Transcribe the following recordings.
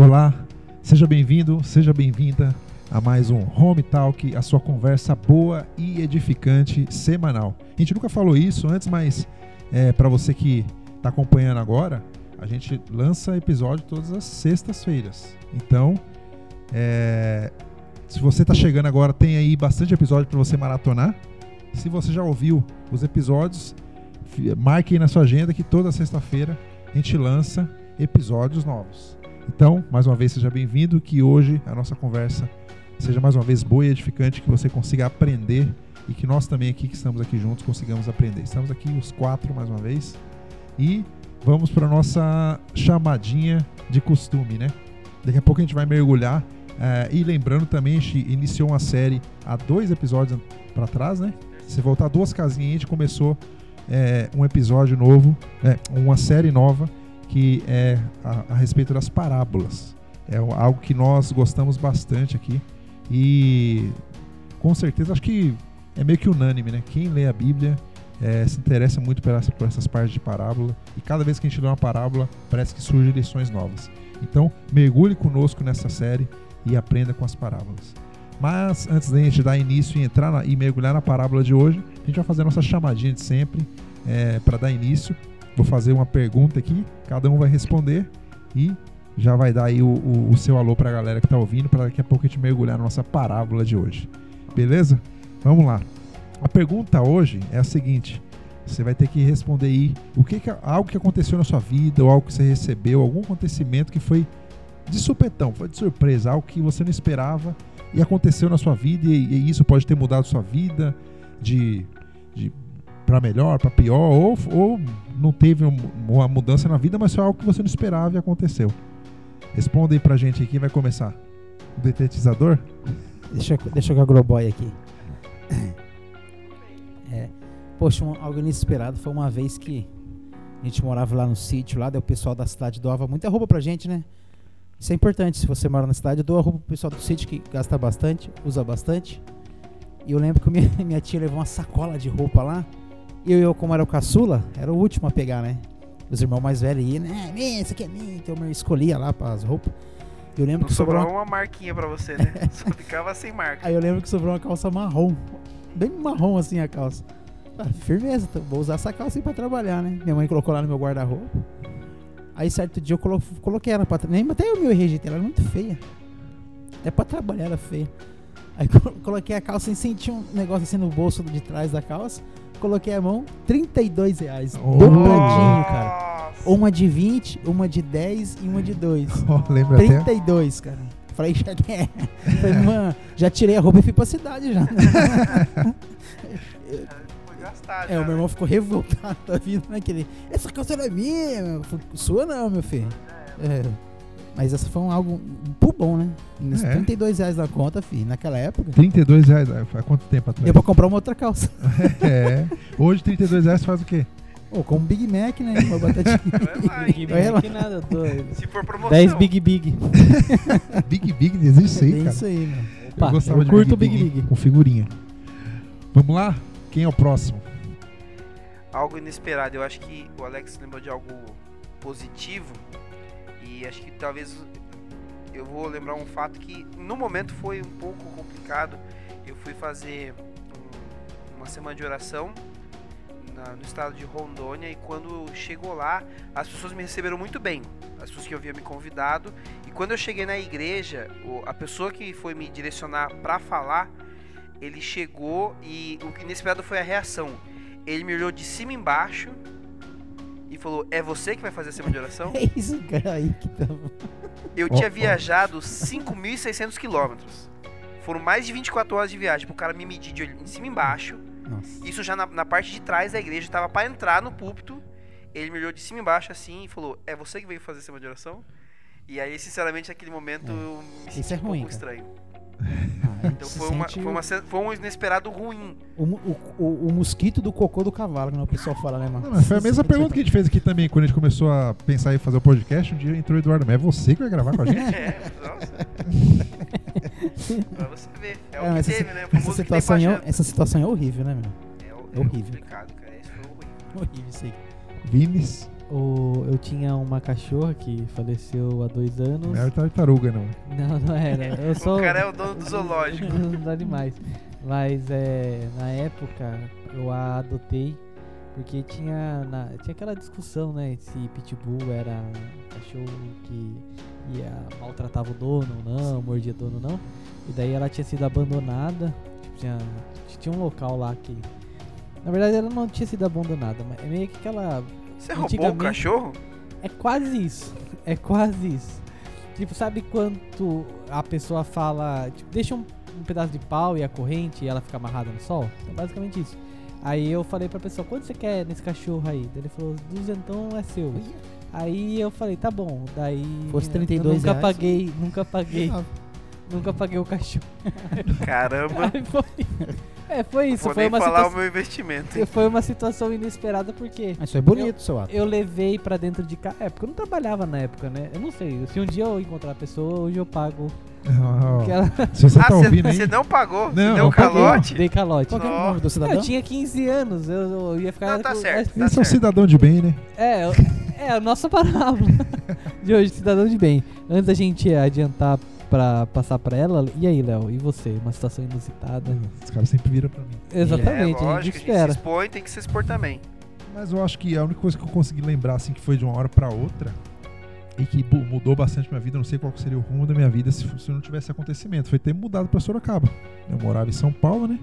Olá, seja bem-vindo, seja bem-vinda a mais um Home Talk, a sua conversa boa e edificante semanal. A gente nunca falou isso antes, mas é, para você que está acompanhando agora, a gente lança episódio todas as sextas-feiras. Então, é, se você está chegando agora, tem aí bastante episódio para você maratonar. Se você já ouviu os episódios, marque aí na sua agenda que toda sexta-feira a gente lança episódios novos. Então, mais uma vez, seja bem-vindo. Que hoje a nossa conversa seja mais uma vez boa e edificante, que você consiga aprender e que nós também aqui que estamos aqui juntos consigamos aprender. Estamos aqui os quatro mais uma vez e vamos para nossa chamadinha de costume, né? Daqui a pouco a gente vai mergulhar é, e lembrando também, a gente iniciou uma série há dois episódios para trás, né? Se voltar duas casinhas, a gente começou é, um episódio novo, é, uma série nova que é a, a respeito das parábolas. É algo que nós gostamos bastante aqui e com certeza acho que é meio que unânime, né? Quem lê a Bíblia é, se interessa muito por, essa, por essas partes de parábola e cada vez que a gente lê uma parábola parece que surgem lições novas. Então mergulhe conosco nessa série e aprenda com as parábolas. Mas antes da gente dar início e entrar na, e mergulhar na parábola de hoje, a gente vai fazer a nossa chamadinha de sempre é, para dar início. Vou fazer uma pergunta aqui, cada um vai responder e já vai dar aí o, o, o seu alô para a galera que está ouvindo, para daqui a pouco a gente mergulhar na nossa parábola de hoje. Beleza? Vamos lá. A pergunta hoje é a seguinte: você vai ter que responder aí o que, que algo que aconteceu na sua vida, ou algo que você recebeu, algum acontecimento que foi de supetão, foi de surpresa, algo que você não esperava e aconteceu na sua vida e, e isso pode ter mudado sua vida de, de para melhor, para pior, ou, ou não teve uma mudança na vida, mas foi algo que você não esperava e aconteceu. Responda aí pra gente aqui, vai começar. O detetizador? Deixa, deixa eu Agroboy aqui. É, poxa, um, algo inesperado foi uma vez que a gente morava lá no sítio, lá, daí o pessoal da cidade doava muita roupa pra gente, né? Isso é importante, se você mora na cidade, doa roupa pro pessoal do sítio que gasta bastante, usa bastante. E eu lembro que minha, minha tia levou uma sacola de roupa lá. E eu, como era o caçula, era o último a pegar, né? Os irmãos mais velhos iam, né? Isso aqui é minha. Então eu escolhia lá para as roupas. Eu lembro Não que sobrou uma... uma marquinha para você, né? Só ficava sem marca. Aí eu lembro que sobrou uma calça marrom. Bem marrom assim a calça. Ah, firmeza, vou usar essa calça aí pra trabalhar, né? Minha mãe colocou lá no meu guarda-roupa. Aí certo dia eu colo coloquei ela pra trabalhar. Até eu me rejeitei, ela era muito feia. Até pra trabalhar ela feia. Aí coloquei a calça e senti um negócio assim no bolso de trás da calça coloquei a mão, 32 reais. Oh. Dobradinho, cara. Uma de 20, uma de 10 e uma de 2. Oh, lembra 32, até? cara. Falei, já que é. Falei, mano, já tirei a roupa e fui pra cidade já. é, o meu irmão ficou revoltado da vida naquele. Essa calça não é minha, meu. Sua não, meu filho. É. Mas essa foi um algo pro bom, né? É. 32 reais na conta, filho, naquela época. 32 reais, faz quanto tempo atrás? Deu pra comprar uma outra calça. é. Hoje 32 reais faz o quê? Pô, como Big Mac, né? Uma batatinha. Big Mac nada, doido. Se for promoção. 10 Big Big. Big Big, existe isso aí, cara. É isso aí, mano. Opa, eu gostava eu de curto Big, Big Big. Com figurinha. Vamos lá? Quem é o próximo? Algo inesperado. Eu acho que o Alex lembrou de algo positivo acho que talvez eu vou lembrar um fato que no momento foi um pouco complicado. Eu fui fazer um, uma semana de oração na, no estado de Rondônia e quando chegou lá, as pessoas me receberam muito bem. As pessoas que haviam me convidado. E quando eu cheguei na igreja, a pessoa que foi me direcionar para falar, ele chegou e o que inesperado foi a reação. Ele me olhou de cima embaixo e falou: É você que vai fazer a semana de oração? É isso, cara, aí que tava. Eu oh, tinha oh. viajado 5.600 quilômetros. Foram mais de 24 horas de viagem pro cara me medir de em cima e embaixo. Nossa. Isso já na, na parte de trás da igreja, tava para entrar no púlpito. Ele me olhou de cima e embaixo assim e falou: É você que veio fazer a semana de oração? E aí, sinceramente, naquele momento é. eu me senti é um pouco estranho. Ah, então foi, uma, foi, uma, foi, um inesperado ruim. O, o, o, o, mosquito do cocô do cavalo, que o pessoal fala, né, mano? Não, foi a mesma pergunta que a gente fez aqui também, quando a gente começou a pensar em fazer o podcast. Um dia entrou o Eduardo, mas é você que vai gravar com a gente? é, nossa. pra você ver. É, é o que essa, teve, né? Essa situação, é, essa situação é horrível, né, meu? É, é horrível. complicado, cara. Isso foi horrível. Horrível isso aí. Vimes. O, eu tinha uma cachorra que faleceu há dois anos. Não era tartaruga, não. Não, não era. Eu sou O cara é o dono do zoológico. dos animais. Mas é, na época eu a adotei porque tinha, na- tinha aquela discussão, né? Se pitbull era um cachorro que ia maltratava o dono ou não, mordia o dono ou não. E daí ela tinha sido abandonada. Tipo, tinha, tinha um local lá que. Na verdade ela não tinha sido abandonada, mas é meio que aquela Você roubou o cachorro? é quase isso. É quase isso. Tipo, sabe quanto a pessoa fala, tipo, deixa um, um pedaço de pau e a corrente e ela fica amarrada no sol? É basicamente isso. Aí eu falei pra pessoa, quanto você quer nesse cachorro aí? Daí ele falou, duzentão é seu. Aí eu falei, tá bom. Daí Fosse eu 32 nunca reais. paguei, nunca paguei, nunca paguei o cachorro. Caramba. Aí foi, é, foi isso. Vou Foi nem uma, falar o situação, meu investimento. foi uma situação inesperada porque Mas foi bonito, seu ato. eu levei pra dentro de casa. É, porque eu não trabalhava na época, né? Eu não sei. Se um dia eu encontrar a pessoa, hoje eu pago. Ah, Que ela... Se você Ah, tá ouvindo aí. você não pagou? Não, deu não um paguei. calote? Dei calote. Qual que é o nome do cidadão? Eu tinha 15 anos, eu, eu ia ficar. Não, tá com- certo. Tá Esse é um cidadão de bem, né? É, eu- é a nossa parábola de hoje, cidadão de bem. Antes da gente adiantar pra passar pra ela, e aí, Léo? E você? Uma situação inusitada? Os caras sempre viram pra mim. Exatamente, é, a lógico, gente a gente se espera. expõe, tem que se expor também. Mas eu acho que a única coisa que eu consegui lembrar, assim, que foi de uma hora pra outra e que mudou bastante minha vida, eu não sei qual seria o rumo da minha vida se, se não tivesse acontecimento, foi ter mudado pra Sorocaba. Eu morava em São Paulo, né?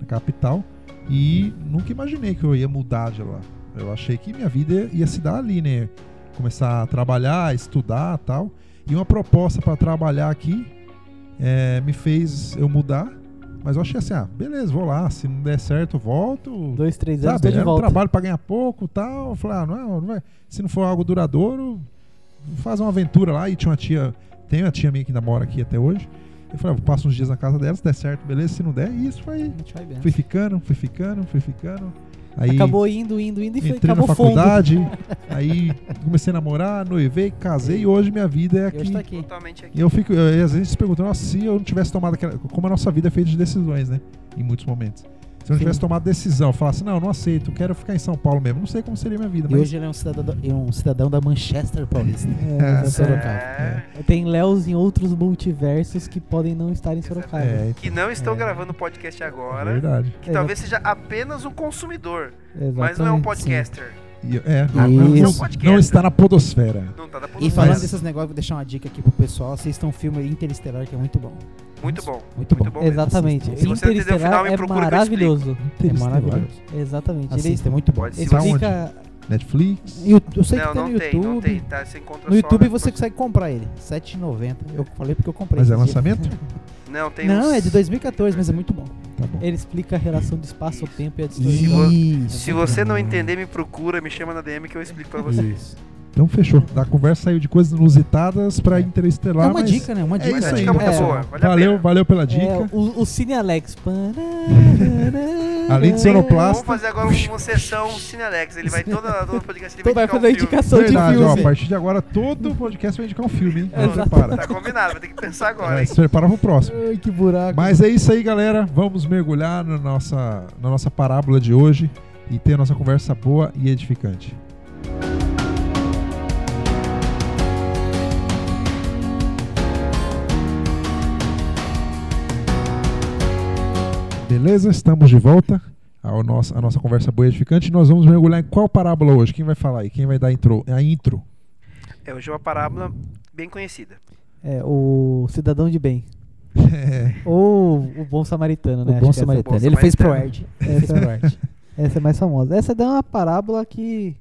Na capital. E nunca imaginei que eu ia mudar de lá. Eu achei que minha vida ia se dar ali, né? Começar a trabalhar, estudar tal. E uma proposta pra trabalhar aqui eh, me fez eu mudar. Mas eu achei assim, ah, beleza, vou lá. Se não der certo, volto. Dois, três anos, Sabe, de um volta. trabalho pra ganhar pouco tal. Eu falei, ah, não, é, não vai. Se não for algo duradouro, faz uma aventura lá. E tinha uma tia, tem uma tia minha que ainda mora aqui até hoje. Eu falei, ah, passo uns dias na casa dela, se der certo, beleza. Se não der, e isso foi. Fui ficando, fui ficando, fui ficando. Aí Acabou indo, indo, indo e foi, entrei na acabou fundo. faculdade. aí comecei a namorar, noivei, casei e hoje minha vida é E aqui. tá aqui. Totalmente aqui. E eu fico, eu, às vezes se perguntando, nossa, se eu não tivesse tomado aquela. Como a nossa vida é feita de decisões, né? Em muitos momentos. Se eu não Sim. tivesse tomado decisão, falasse, não, eu não aceito, quero ficar em São Paulo mesmo. Não sei como seria minha vida, E mas. hoje ele é um cidadão, é um cidadão da Manchester Paulista. É, É, Sorocaba. É, Tem Léos em outros multiversos que podem não estar em Sorocaba. É, que não estão É. gravando podcast agora. verdade. Que talvez seja apenas um consumidor, Exatamente. mas não é um podcaster. E- é, não, Não é um podcast. não está na podosfera. Não tá da E produção. falando desses negócios, vou deixar uma dica aqui pro pessoal. Assistam um filme Interestelar que é muito bom. Muito bom. Muito bom. Muito bom. mesmo. Exatamente. Se você não entendeu o final, me é procura que eu maravilhoso. É maravilhoso. Exatamente. Ele Assista, é muito bom. Pode explica. Netflix. Eu, eu sei não, que tem não no tem, não YouTube. tem, tá? Você encontra No só YouTube você consegue comprar ele. R$ 7,90. Eu falei porque eu comprei. Mas é lançamento? Não, tem Não, uns- é de 2014, mas é muito bom. Tá bom. Ele explica a relação do espaço, o Isso. tempo e a Se distorção. vo- Isso. Se você não entender, me procura, me chama na DM que eu explico pra você. Isso. Então fechou. Da conversa saiu de coisas inusitadas pra É. interestelar. É uma mas dica, né? Uma É dica. isso Mas a aí. dica é muito É. boa. Vale Valeu, valeu pela É, dica. o, o Cine Alex. Além de sonoplasta. Vamos fazer agora uma sessão Cinelex. Ele vai toda, todo podcast ele vai indicar fazer um a filme. indicação de Verdade, ó, a filme. partir de agora todo podcast vai indicar um filme, hein? Então, Exato. prepara. Tá combinado, vai ter que pensar agora, É, hein? se prepara pro próximo. Ai, que buraco. Mas é isso aí, galera. Vamos mergulhar na nossa, na nossa parábola de hoje e ter a nossa conversa boa e edificante. Beleza? Estamos de volta ao nosso, a nossa conversa boa e edificante. Nós vamos mergulhar em qual parábola hoje? Quem vai falar aí? Quem vai dar a intro? A intro. É, hoje é uma parábola bem conhecida. É, o Cidadão de Bem. É, Ou o Bom Samaritano, né? O Acho bom que essa- samaritano. Bom Ele fez pro pro Erd. Essa é mais famosa. Essa é uma parábola que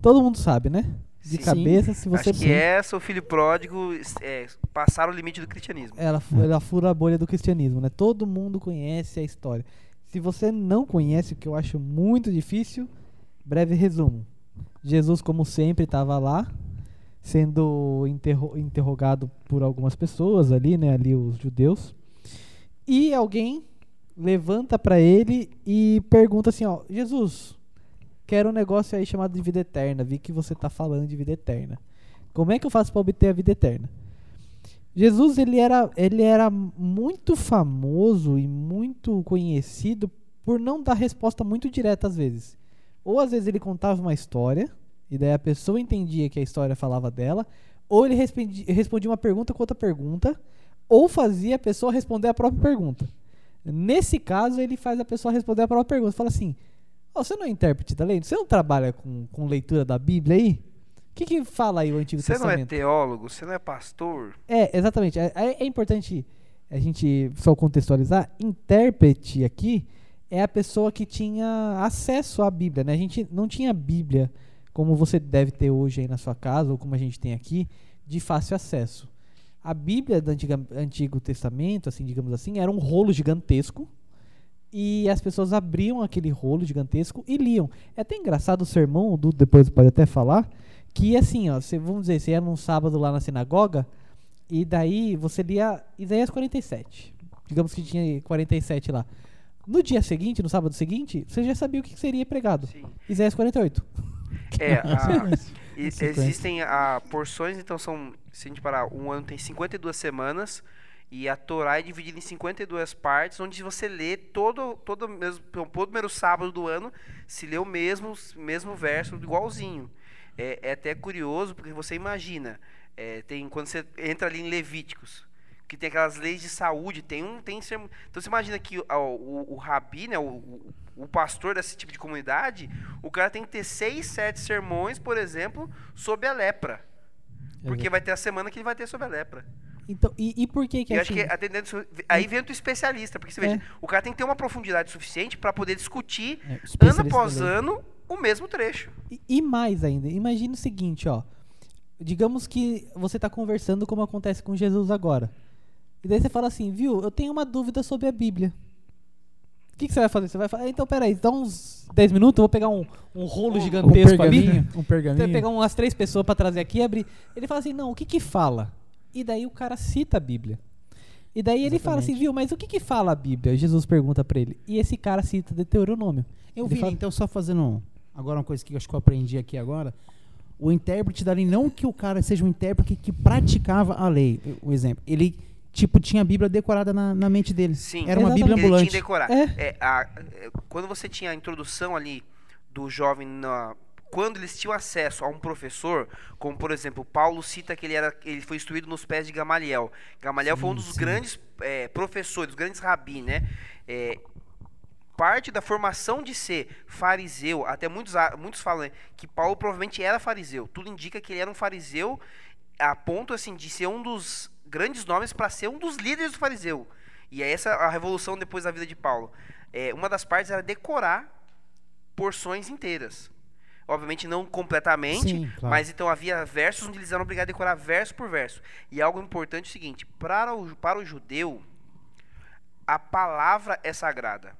todo mundo sabe, né? De Sim. cabeça, se você. Acho que essa, o filho pródigo, é, passar o limite do cristianismo. Ela, ela fura a bolha do cristianismo, né? Todo mundo conhece a história. Se você não conhece, o que eu acho muito difícil, breve resumo. Jesus, como sempre, estava lá, sendo interro- interrogado por algumas pessoas ali, né? Ali os judeus. E alguém levanta para ele e pergunta assim, ó, Jesus, quero um negócio aí chamado de vida eterna. Vi que você está falando de vida eterna. Como é que eu faço para obter a vida eterna? Jesus ele era, ele era muito famoso e muito conhecido por não dar resposta muito direta às vezes. Ou às vezes ele contava uma história, E daí a pessoa entendia que a história falava dela, ou ele respondia, respondia uma pergunta com outra pergunta, ou fazia a pessoa responder a própria pergunta. Nesse caso, ele faz a pessoa responder a própria pergunta. Fala assim: oh, você não é intérprete da lei? Você não trabalha com, com leitura da Bíblia aí? O que, que fala aí o Antigo Você não é Testamento? teólogo, você não é pastor. É, exatamente. É, é- é importante a gente só contextualizar. Intérprete aqui é a pessoa que tinha acesso à Bíblia, né? A gente não tinha Bíblia como você deve ter hoje aí na sua casa ou como a gente tem aqui de fácil acesso. A Bíblia do Antiga- Antigo Testamento, assim, digamos assim, era um rolo gigantesco e as pessoas abriam aquele rolo gigantesco e liam. É até engraçado o sermão, o Dudu depois pode até falar, que assim, ó, você, vamos dizer, você ia num sábado lá na sinagoga e daí você lia Isaías 47. Digamos que tinha 47 lá. No dia seguinte, no sábado seguinte, você já sabia o que seria pregado. Sim. Isaías 48. É, a- e- existem ah, porções, então são, se a gente parar, um ano tem 52 semanas e a Torá é dividida em 52 partes, onde você lê todo todo mesmo todo primeiro sábado do ano, se lê o mesmo mesmo verso igualzinho. É, é até curioso porque você imagina, é, tem quando você entra ali em Levíticos, que tem aquelas leis de saúde, tem um tem então você imagina que o, o, o rabi, né, o, o, o pastor desse tipo de comunidade, o cara tem que ter seis, sete sermões, por exemplo, sobre a lepra. Porque vai ter a semana que ele vai ter sobre a lepra. Então, e, e por que que eu assim, acho que atendendo isso, aí vem o especialista, porque você veja, É. o cara tem que ter uma profundidade suficiente para poder discutir É, ano após ano o mesmo trecho. E, e mais ainda, imagine o seguinte, ó. Digamos que você está conversando como acontece com Jesus agora. E daí você fala assim, viu, eu tenho uma dúvida sobre a Bíblia. O que, que você vai fazer? Você vai falar, então peraí, dá uns 10 minutos, eu vou pegar um, um rolo Um Um gigantesco ali. pergaminho, um Você pergaminho. vai pegar umas três pessoas para trazer aqui e abrir. Ele fala assim, não, o que que fala? E daí o cara cita a Bíblia. E daí ele fala assim, Exatamente. viu, mas o que que fala a Bíblia? Jesus pergunta para ele. E esse cara cita Deuteronômio. Eu Ele vi, fala- então só fazendo um- agora uma coisa que eu acho que eu aprendi aqui agora. O intérprete da lei, não que o cara seja um intérprete que praticava a lei. O exemplo, ele tipo tinha a Bíblia decorada na, na mente dele. Sim. Era uma Exatamente. Bíblia Ele tinha ambulante. que decorar. É. É, a- é, quando você tinha a introdução ali do jovem na quando eles tinham acesso a um professor, como por exemplo, Paulo cita que ele era ele foi instruído nos pés de Gamaliel. Gamaliel foi um dos grandes é, professores, grandes rabi, né? É, parte da formação de ser fariseu, até muitos, muitos falam né, que Paulo provavelmente era fariseu. Tudo indica que ele era um fariseu a ponto assim de ser um dos grandes nomes para ser um dos líderes do fariseu. E é essa a revolução depois da vida de Paulo. É, uma das partes era decorar porções inteiras. Obviamente não completamente, Sim, claro. mas então havia versos onde eles eram obrigados a decorar verso por verso. E algo importante é o seguinte: para o, para o judeu, a palavra é sagrada.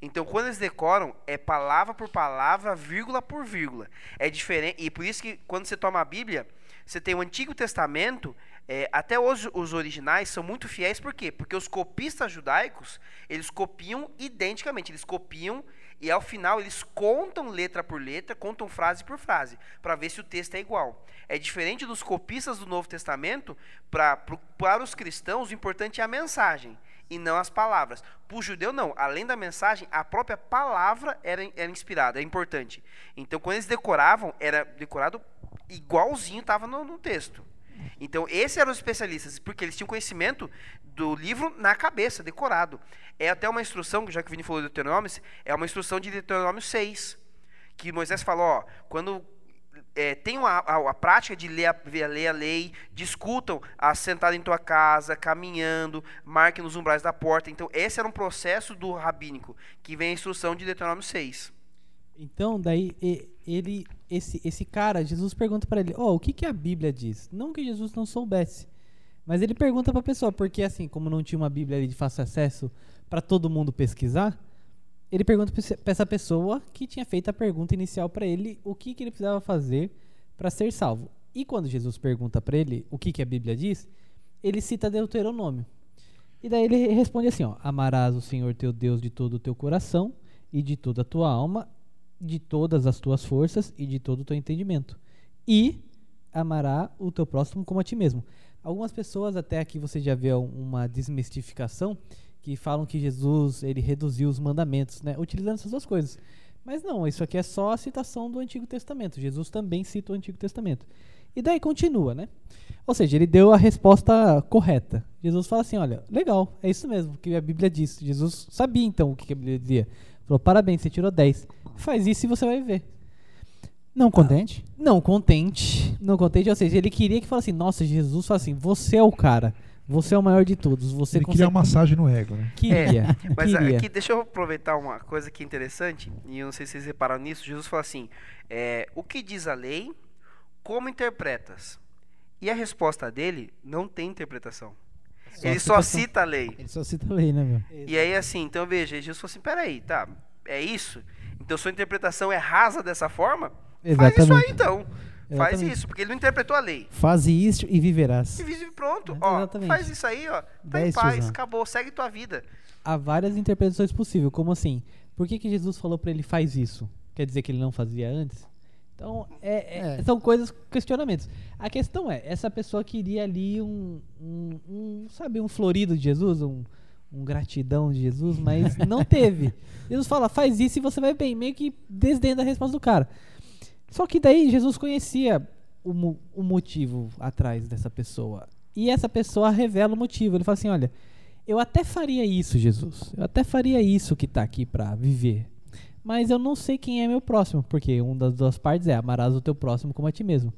Então, quando eles decoram, é palavra por palavra, vírgula por vírgula. É diferente. E por isso que quando você toma a Bíblia, você tem o Antigo Testamento, é, até hoje os originais são muito fiéis, por quê? Porque os copistas judaicos, eles copiam identicamente, eles copiam e ao final eles contam letra por letra, contam frase por frase, para ver se o texto é igual. É diferente dos copistas do Novo Testamento, pra, pro, para os cristãos o importante é a mensagem e não as palavras. Para o judeu, não. Além da mensagem, a própria palavra era, era inspirada, é importante. Então, quando eles decoravam, era decorado igualzinho estava no, no texto. Então, esses eram os especialistas, porque eles tinham conhecimento do livro na cabeça, decorado. É até uma instrução, já que o Vini falou de Deuteronômio, é uma instrução de Deuteronômio 6, que Moisés falou, ó, quando é, tenham a, a, a prática de ler a, ler a lei, discutam assentado em tua casa, caminhando, marquem nos umbrais da porta. Então, esse era um processo do rabínico, que vem a instrução de Deuteronômio 6. Então, daí ele, esse, esse cara, Jesus pergunta pra ele, ó, o que que a Bíblia diz? Não que Jesus não soubesse, mas ele pergunta pra pessoa, porque assim, como não tinha uma Bíblia ali de fácil acesso pra todo mundo pesquisar, ele pergunta pra essa pessoa que tinha feito a pergunta inicial pra ele, o que que ele precisava fazer pra ser salvo. E quando Jesus pergunta pra ele o que que a Bíblia diz, ele cita Deuteronômio. E daí ele responde assim, ó: Amarás o Senhor teu Deus de todo o teu coração e de toda a tua alma, de todas as tuas forças e de todo o teu entendimento. E amará o teu próximo como a ti mesmo. Algumas pessoas até aqui você já vê um- uma desmistificação que falam que Jesus ele reduziu os mandamentos, né? Utilizando essas duas coisas. Mas não, isso aqui é só a citação do Antigo Testamento. Jesus também cita o Antigo Testamento. E daí continua, né? Ou seja, ele deu a resposta correta. Jesus fala assim: olha, legal, é isso mesmo que a Bíblia diz. Jesus sabia então o que a Bíblia dizia. Falou: parabéns, você tirou 10. Faz isso e você vai ver. Não contente? Não contente. Não contente, ou seja, ele queria que falasse assim: nossa, Jesus fala assim: você é o cara. Você é o maior de todos. Você Ele queria uma massagem no ego, né? Queria. Mas queria. aqui, deixa eu aproveitar uma coisa que é interessante, e eu não sei se vocês repararam nisso. Jesus fala assim: é, o que diz a lei, como interpretas? E a resposta dele não tem interpretação. Só ele só cita a lei. Ele só cita a lei, né, meu? E aí, assim, então veja, Jesus falou assim: peraí, tá, é isso? Então sua interpretação é rasa dessa forma? Faz isso aí então. Faz Exatamente. isso, porque ele não interpretou a lei. Faze isto e viverás. E vive pronto, ó. exatamente. Faz isso aí, ó. Tá em paz, acabou, segue tua vida. Há várias interpretações possíveis. Como assim? Por que, que Jesus falou pra ele faz isso? Quer dizer que ele não fazia antes? Então, é- é- É. são coisas, questionamentos. A questão é, essa pessoa queria ali um, um, um, sabe, um florido de Jesus, um, um gratidão de Jesus, mas não teve. Jesus fala, faz isso e você vai bem. Meio que desdendo a resposta do cara. Só que daí Jesus conhecia o, o motivo atrás dessa pessoa. E essa pessoa revela o motivo. Ele fala assim: olha, eu até faria isso, Jesus. Eu até faria isso que tá aqui pra viver. Mas eu não sei quem é meu próximo, porque uma das duas partes é amarás o teu próximo como a ti mesmo.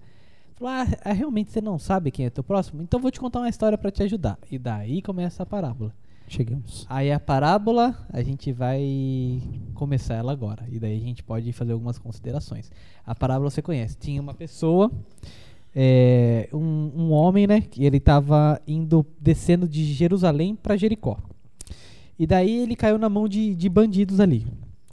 Falou, ah, ah, realmente você não sabe quem é teu próximo? Então vou te contar uma história pra te ajudar. E daí começa a parábola. Chegamos. Aí a parábola, a gente vai começar ela agora. E daí a gente pode fazer algumas considerações. A parábola você conhece. Tinha uma pessoa, é, um, um homem, né? Que ele estava indo, descendo de Jerusalém para Jericó. E daí ele caiu na mão de, de bandidos ali.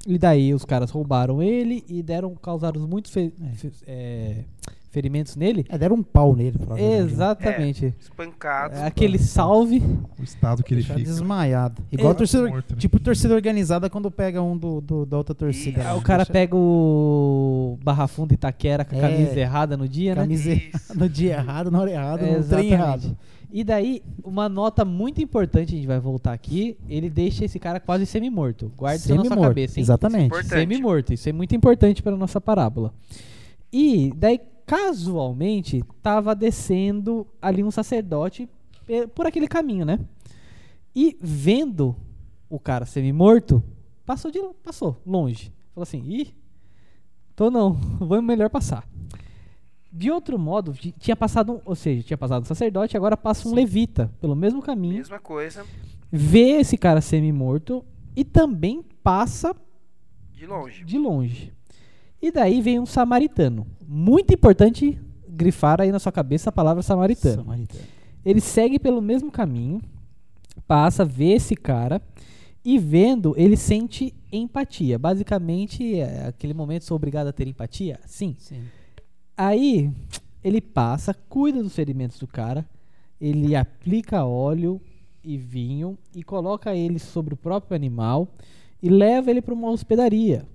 E daí os caras roubaram ele e deram, causaram muitos fe- fe- é, ferimentos nele. É, deram um pau nele, provavelmente. Exatamente. Espancados. É, Aquele salve. O estado que ele fica. desmaiado. Igual É. torcedor, Morto, né? tipo torcida organizada quando pega um do, do- da outra torcida. Isso. lá. Aí o cara Deixa- pega o Barra Funda Itaquera com a É. camisa errada no dia, né? camisa no dia errado, na hora errada, É, no trem errado. E daí, uma nota muito importante, a gente vai voltar aqui, ele deixa esse cara quase semi-morto. Guarde isso na sua cabeça, hein? Exatamente. Importante. Semi-morto, isso é muito importante para nossa parábola. E daí, casualmente, tava descendo ali um sacerdote por aquele caminho, né? E vendo o cara semi-morto, passou de passou longe. Falou assim: "Ih, tô não, vou melhor passar". De outro modo, ti- tinha passado, um, ou seja, tinha passado um sacerdote, agora passa um levita pelo mesmo caminho, Mesma coisa, vê esse cara semi-morto e também passa de longe. de longe. E daí vem um samaritano. Muito importante grifar aí na sua cabeça a palavra samaritano. Samaritano. Ele segue pelo mesmo caminho, passa, vê esse cara e vendo, ele sente empatia. Basicamente, é aquele momento sou obrigado a ter empatia? Sim. Sim. Aí ele passa, cuida dos ferimentos do cara, ele aplica óleo e vinho e coloca ele sobre o próprio animal e leva ele para uma hospedaria.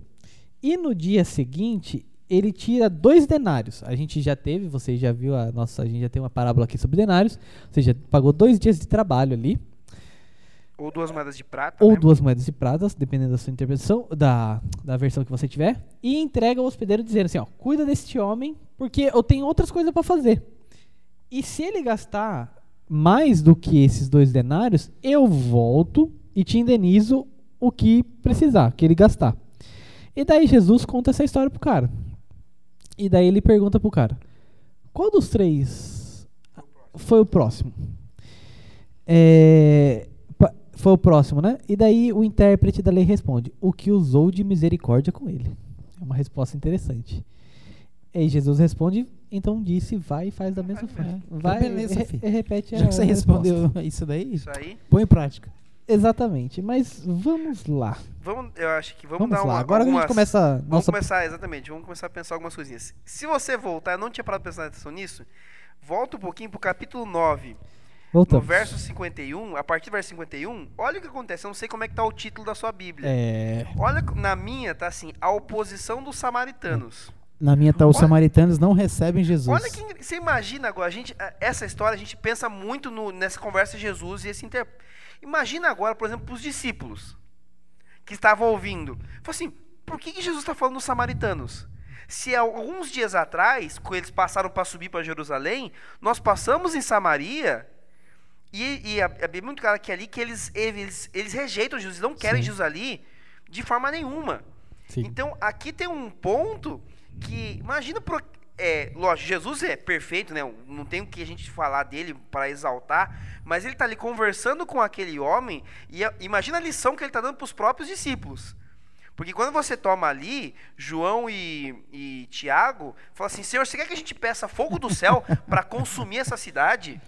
E no dia seguinte, ele tira dois denários. A gente já teve, você já viu a nossa, a gente já tem uma parábola aqui sobre denários. Ou seja, pagou dois dias de trabalho ali, Ou duas moedas de prata, ou né? duas moedas de prata, dependendo da sua interpretação, da, da versão que você tiver, e entrega ao hospedeiro dizendo assim, ó, cuida deste homem, porque eu tenho outras coisas para fazer. E se ele gastar mais do que esses dois denários, eu volto e te indenizo o que precisar, que ele gastar. E daí Jesus conta essa história pro cara. E daí ele pergunta pro cara: Qual dos três foi o próximo? É, foi o próximo, né? E daí o intérprete da lei responde: O que usou de misericórdia com ele. É uma resposta interessante. E aí Jesus responde: Então disse, vai e faz da mesma forma. Vai beleza, e, filho. e repete Já que você resposta. respondeu isso daí, Isso aí. põe em prática. Exatamente, mas vamos lá. Vamos, eu acho que vamos, Vamos, dar lá. uma, Agora algumas, a gente começa. Vamos Nossa, começar, exatamente, vamos começar a pensar algumas coisinhas. Se você voltar, eu não tinha parado pra prestar atenção nisso, volta um pouquinho pro capítulo 9, no voltamos. verso 51, a partir do verso 51, olha o que acontece, eu não sei como é que tá o título da sua Bíblia. É, Olha, na minha tá assim, a oposição dos samaritanos. Na minha tá, os Olha- samaritanos não recebem Jesus. Olha que você imagina agora, a gente, essa história a gente pensa muito no- nessa conversa de Jesus e esse inter... Imagina agora, por exemplo, os discípulos que estavam ouvindo. Falou assim: por que, que Jesus está falando dos samaritanos? Se alguns dias atrás, quando eles passaram para subir para Jerusalém, nós passamos em Samaria e, e a, a Bíblia é muito clara que ali que eles, eles, eles rejeitam Jesus, não querem Sim. Jesus ali de forma nenhuma. Sim. Então aqui tem um ponto que imagina pro, é, lógico, Jesus é perfeito, né? Não tem o que a gente falar dele para exaltar, mas ele está ali conversando com aquele homem e a- imagina a lição que ele está dando para os próprios discípulos. Porque quando você toma ali, João e, e Tiago falam assim: Senhor, você quer que a gente peça fogo do céu para consumir essa cidade?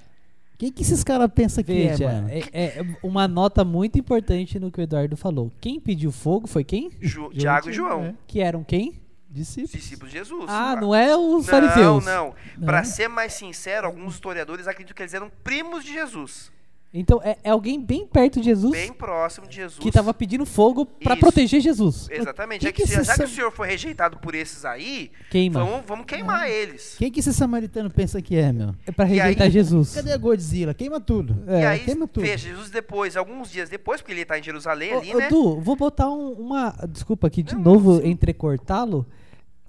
Quem que esses caras pensam que é, mano? é, é uma nota muito importante no que o Eduardo falou. Quem pediu fogo foi quem? Ju- Tiago e João, É. Que eram quem? Discípulos. discípulos de Jesus. Ah, não é os Não, fariseus. não. Não. Para ser mais sincero, alguns historiadores acreditam que eles eram primos de Jesus. Então é, é alguém bem perto de Jesus Bem próximo de Jesus. que estava pedindo fogo pra Isso. proteger Jesus. Exatamente. Já que, que se- já que o senhor foi rejeitado por esses aí, Queima. vamos, vamos queimar eles. Quem que esse samaritano pensa que é, meu? É pra E rejeitar aí- Jesus. Cadê a Godzilla? Queima tudo. e É, aí, queima tudo. veja, Jesus depois, alguns dias depois, porque ele está em Jerusalém Ô, ali, ô, né? Du, vou botar um- uma. Desculpa aqui de Não, novo sim. entrecortá-lo.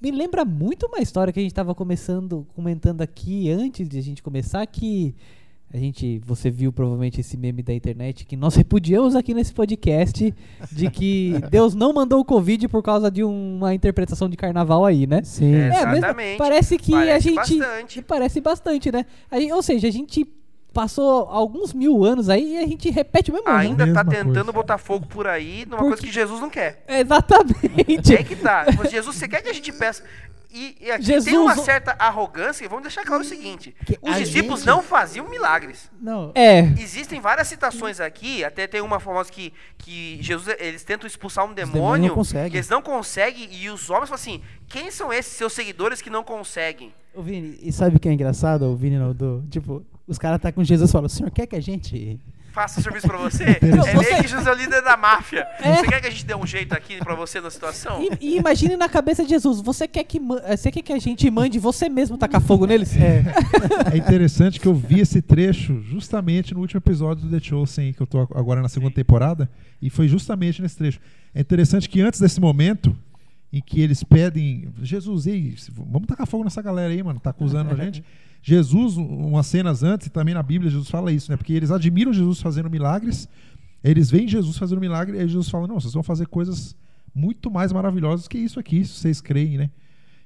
Me lembra muito uma história que a gente estava começando, comentando aqui antes de a gente começar, que a gente, você viu provavelmente esse meme da internet que nós repudiamos aqui nesse podcast de que Deus não mandou o Covid por causa de uma interpretação de carnaval aí, né? Sim. É. Mas Exatamente. parece que a Parece gente. bastante. Parece bastante, né? Aí, ou seja, a gente passou alguns mil anos aí e a gente repete o mesmo erro. Ainda Mesma tentando coisa. botar fogo por aí numa Porque- coisa que Jesus não quer. Exatamente. É que tá. Mas Jesus, você quer que a gente peça. E, e aqui Jesus- tem uma certa arrogância, e vamos deixar claro o seguinte: Que os discípulos gente- não faziam milagres. Não. É. Existem várias citações aqui, até tem uma famosa que, que Jesus, eles tentam expulsar um demônio, não conseguem. que eles não conseguem, e os homens falam assim, quem são esses seus seguidores que não conseguem? Ô, Vini, e sabe o que é engraçado, ô, Vini, não, do, tipo, os caras tá com Jesus e falam, o senhor quer que a gente... Faça serviço pra você? é Você- meio que Jesus é o líder da máfia. É. Você quer que a gente dê um jeito aqui pra você na situação? E, e imagine na cabeça de Jesus, você quer que você quer que a gente mande você mesmo tacar fogo neles? É. É interessante que eu vi esse trecho justamente no último episódio do The Chosen, que eu tô agora na segunda temporada, e foi justamente nesse trecho. É interessante que antes desse momento em que eles pedem, Jesus, ei, vamos tacar fogo nessa galera aí, mano, tá acusando a gente. Jesus, um- umas cenas antes, e também na Bíblia, Jesus fala isso, né? Porque eles admiram Jesus fazendo milagres, eles veem Jesus fazendo milagre, e Jesus fala: não, vocês vão fazer coisas muito mais maravilhosas que isso aqui, se vocês creem, né?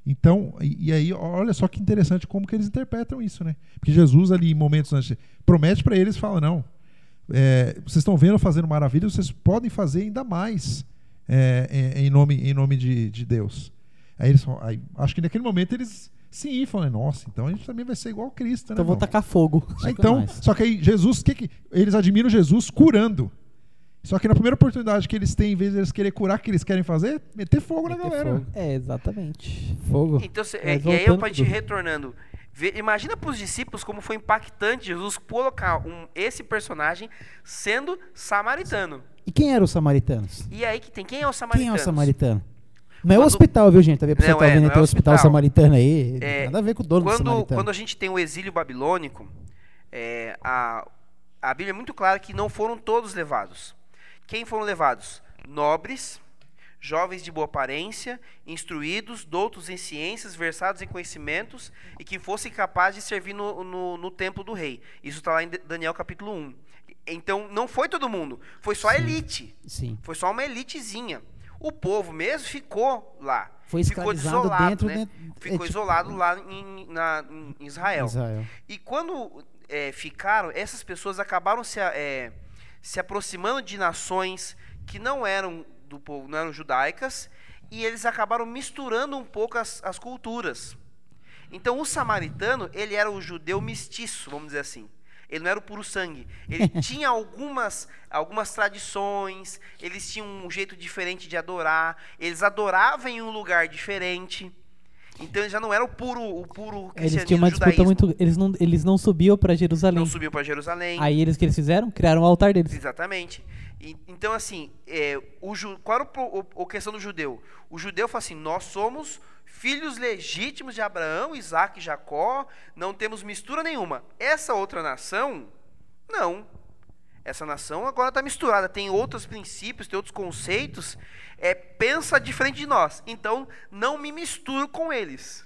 Então, e, aí, olha só que interessante como que eles interpretam isso, né? Porque Jesus ali, em momentos antes, promete para eles, fala, não, é, vocês estão vendo fazendo maravilhas, vocês podem fazer ainda mais é, em, em nome, em nome de, de Deus. Aí eles falam, aí, acho que naquele momento eles sim falam, nossa, então a gente também vai ser igual a Cristo, né? Então vou irmão?" tacar fogo. Ah, Então, mais. só que aí Jesus, que que, eles admiram Jesus curando. Só que na primeira oportunidade que eles têm, em vez de eles querer curar, o que eles querem fazer? Meter fogo na Meter galera. fogo. É, exatamente. Fogo. Então, cê- Mas e aí eu te retornando. Vê- imagina pros discípulos como foi impactante Jesus colocar um, esse personagem sendo samaritano. E quem eram os samaritanos? E aí que tem quem é o samaritano? Quem é o samaritano? Não é o hospital, viu, gente? Tá vendo? Não tá é, vendo não é o hospital hospital. samaritano aí. É, Nada a ver com o dono do quando, samaritano. quando a gente tem o exílio babilônico, é, a, a Bíblia é muito clara que não foram todos levados. Quem foram levados? Nobres, jovens de boa aparência, instruídos, doutos em ciências, versados em conhecimentos e que fossem capazes de servir no, no, no templo do rei. Isso está lá em Daniel capítulo 1. Então não foi todo mundo, foi só a elite. Sim. Foi só uma elitezinha. O povo mesmo ficou lá. Foi ficou desolado, dentro, né? né? Ficou É, tipo- isolado lá em, na- em Israel. Israel. E quando é, ficaram, essas pessoas acabaram se, é, se aproximando de nações que não eram do povo, não eram judaicas, e eles acabaram misturando um pouco as, as culturas. Então o samaritano, ele era o judeu mestiço, vamos dizer assim. Ele não era o puro sangue. Ele tinha algumas, algumas tradições, eles tinham um jeito diferente de adorar, eles adoravam em um lugar diferente. Então ele já não era o puro, o puro Eles cristianismo, tinham uma disputa muito. Eles não, eles não subiam pra Jerusalém. Não subiu para Jerusalém. Aí eles que eles fizeram? Criaram o altar deles. Exatamente. Então, assim, é, o, qual era a questão do judeu? O judeu fala assim: nós somos filhos legítimos de Abraão, Isaac e Jacó, não temos mistura nenhuma. Essa outra nação, não. Essa nação agora está misturada, tem outros princípios, tem outros conceitos, é, pensa diferente de nós. Então, não me misturo com eles.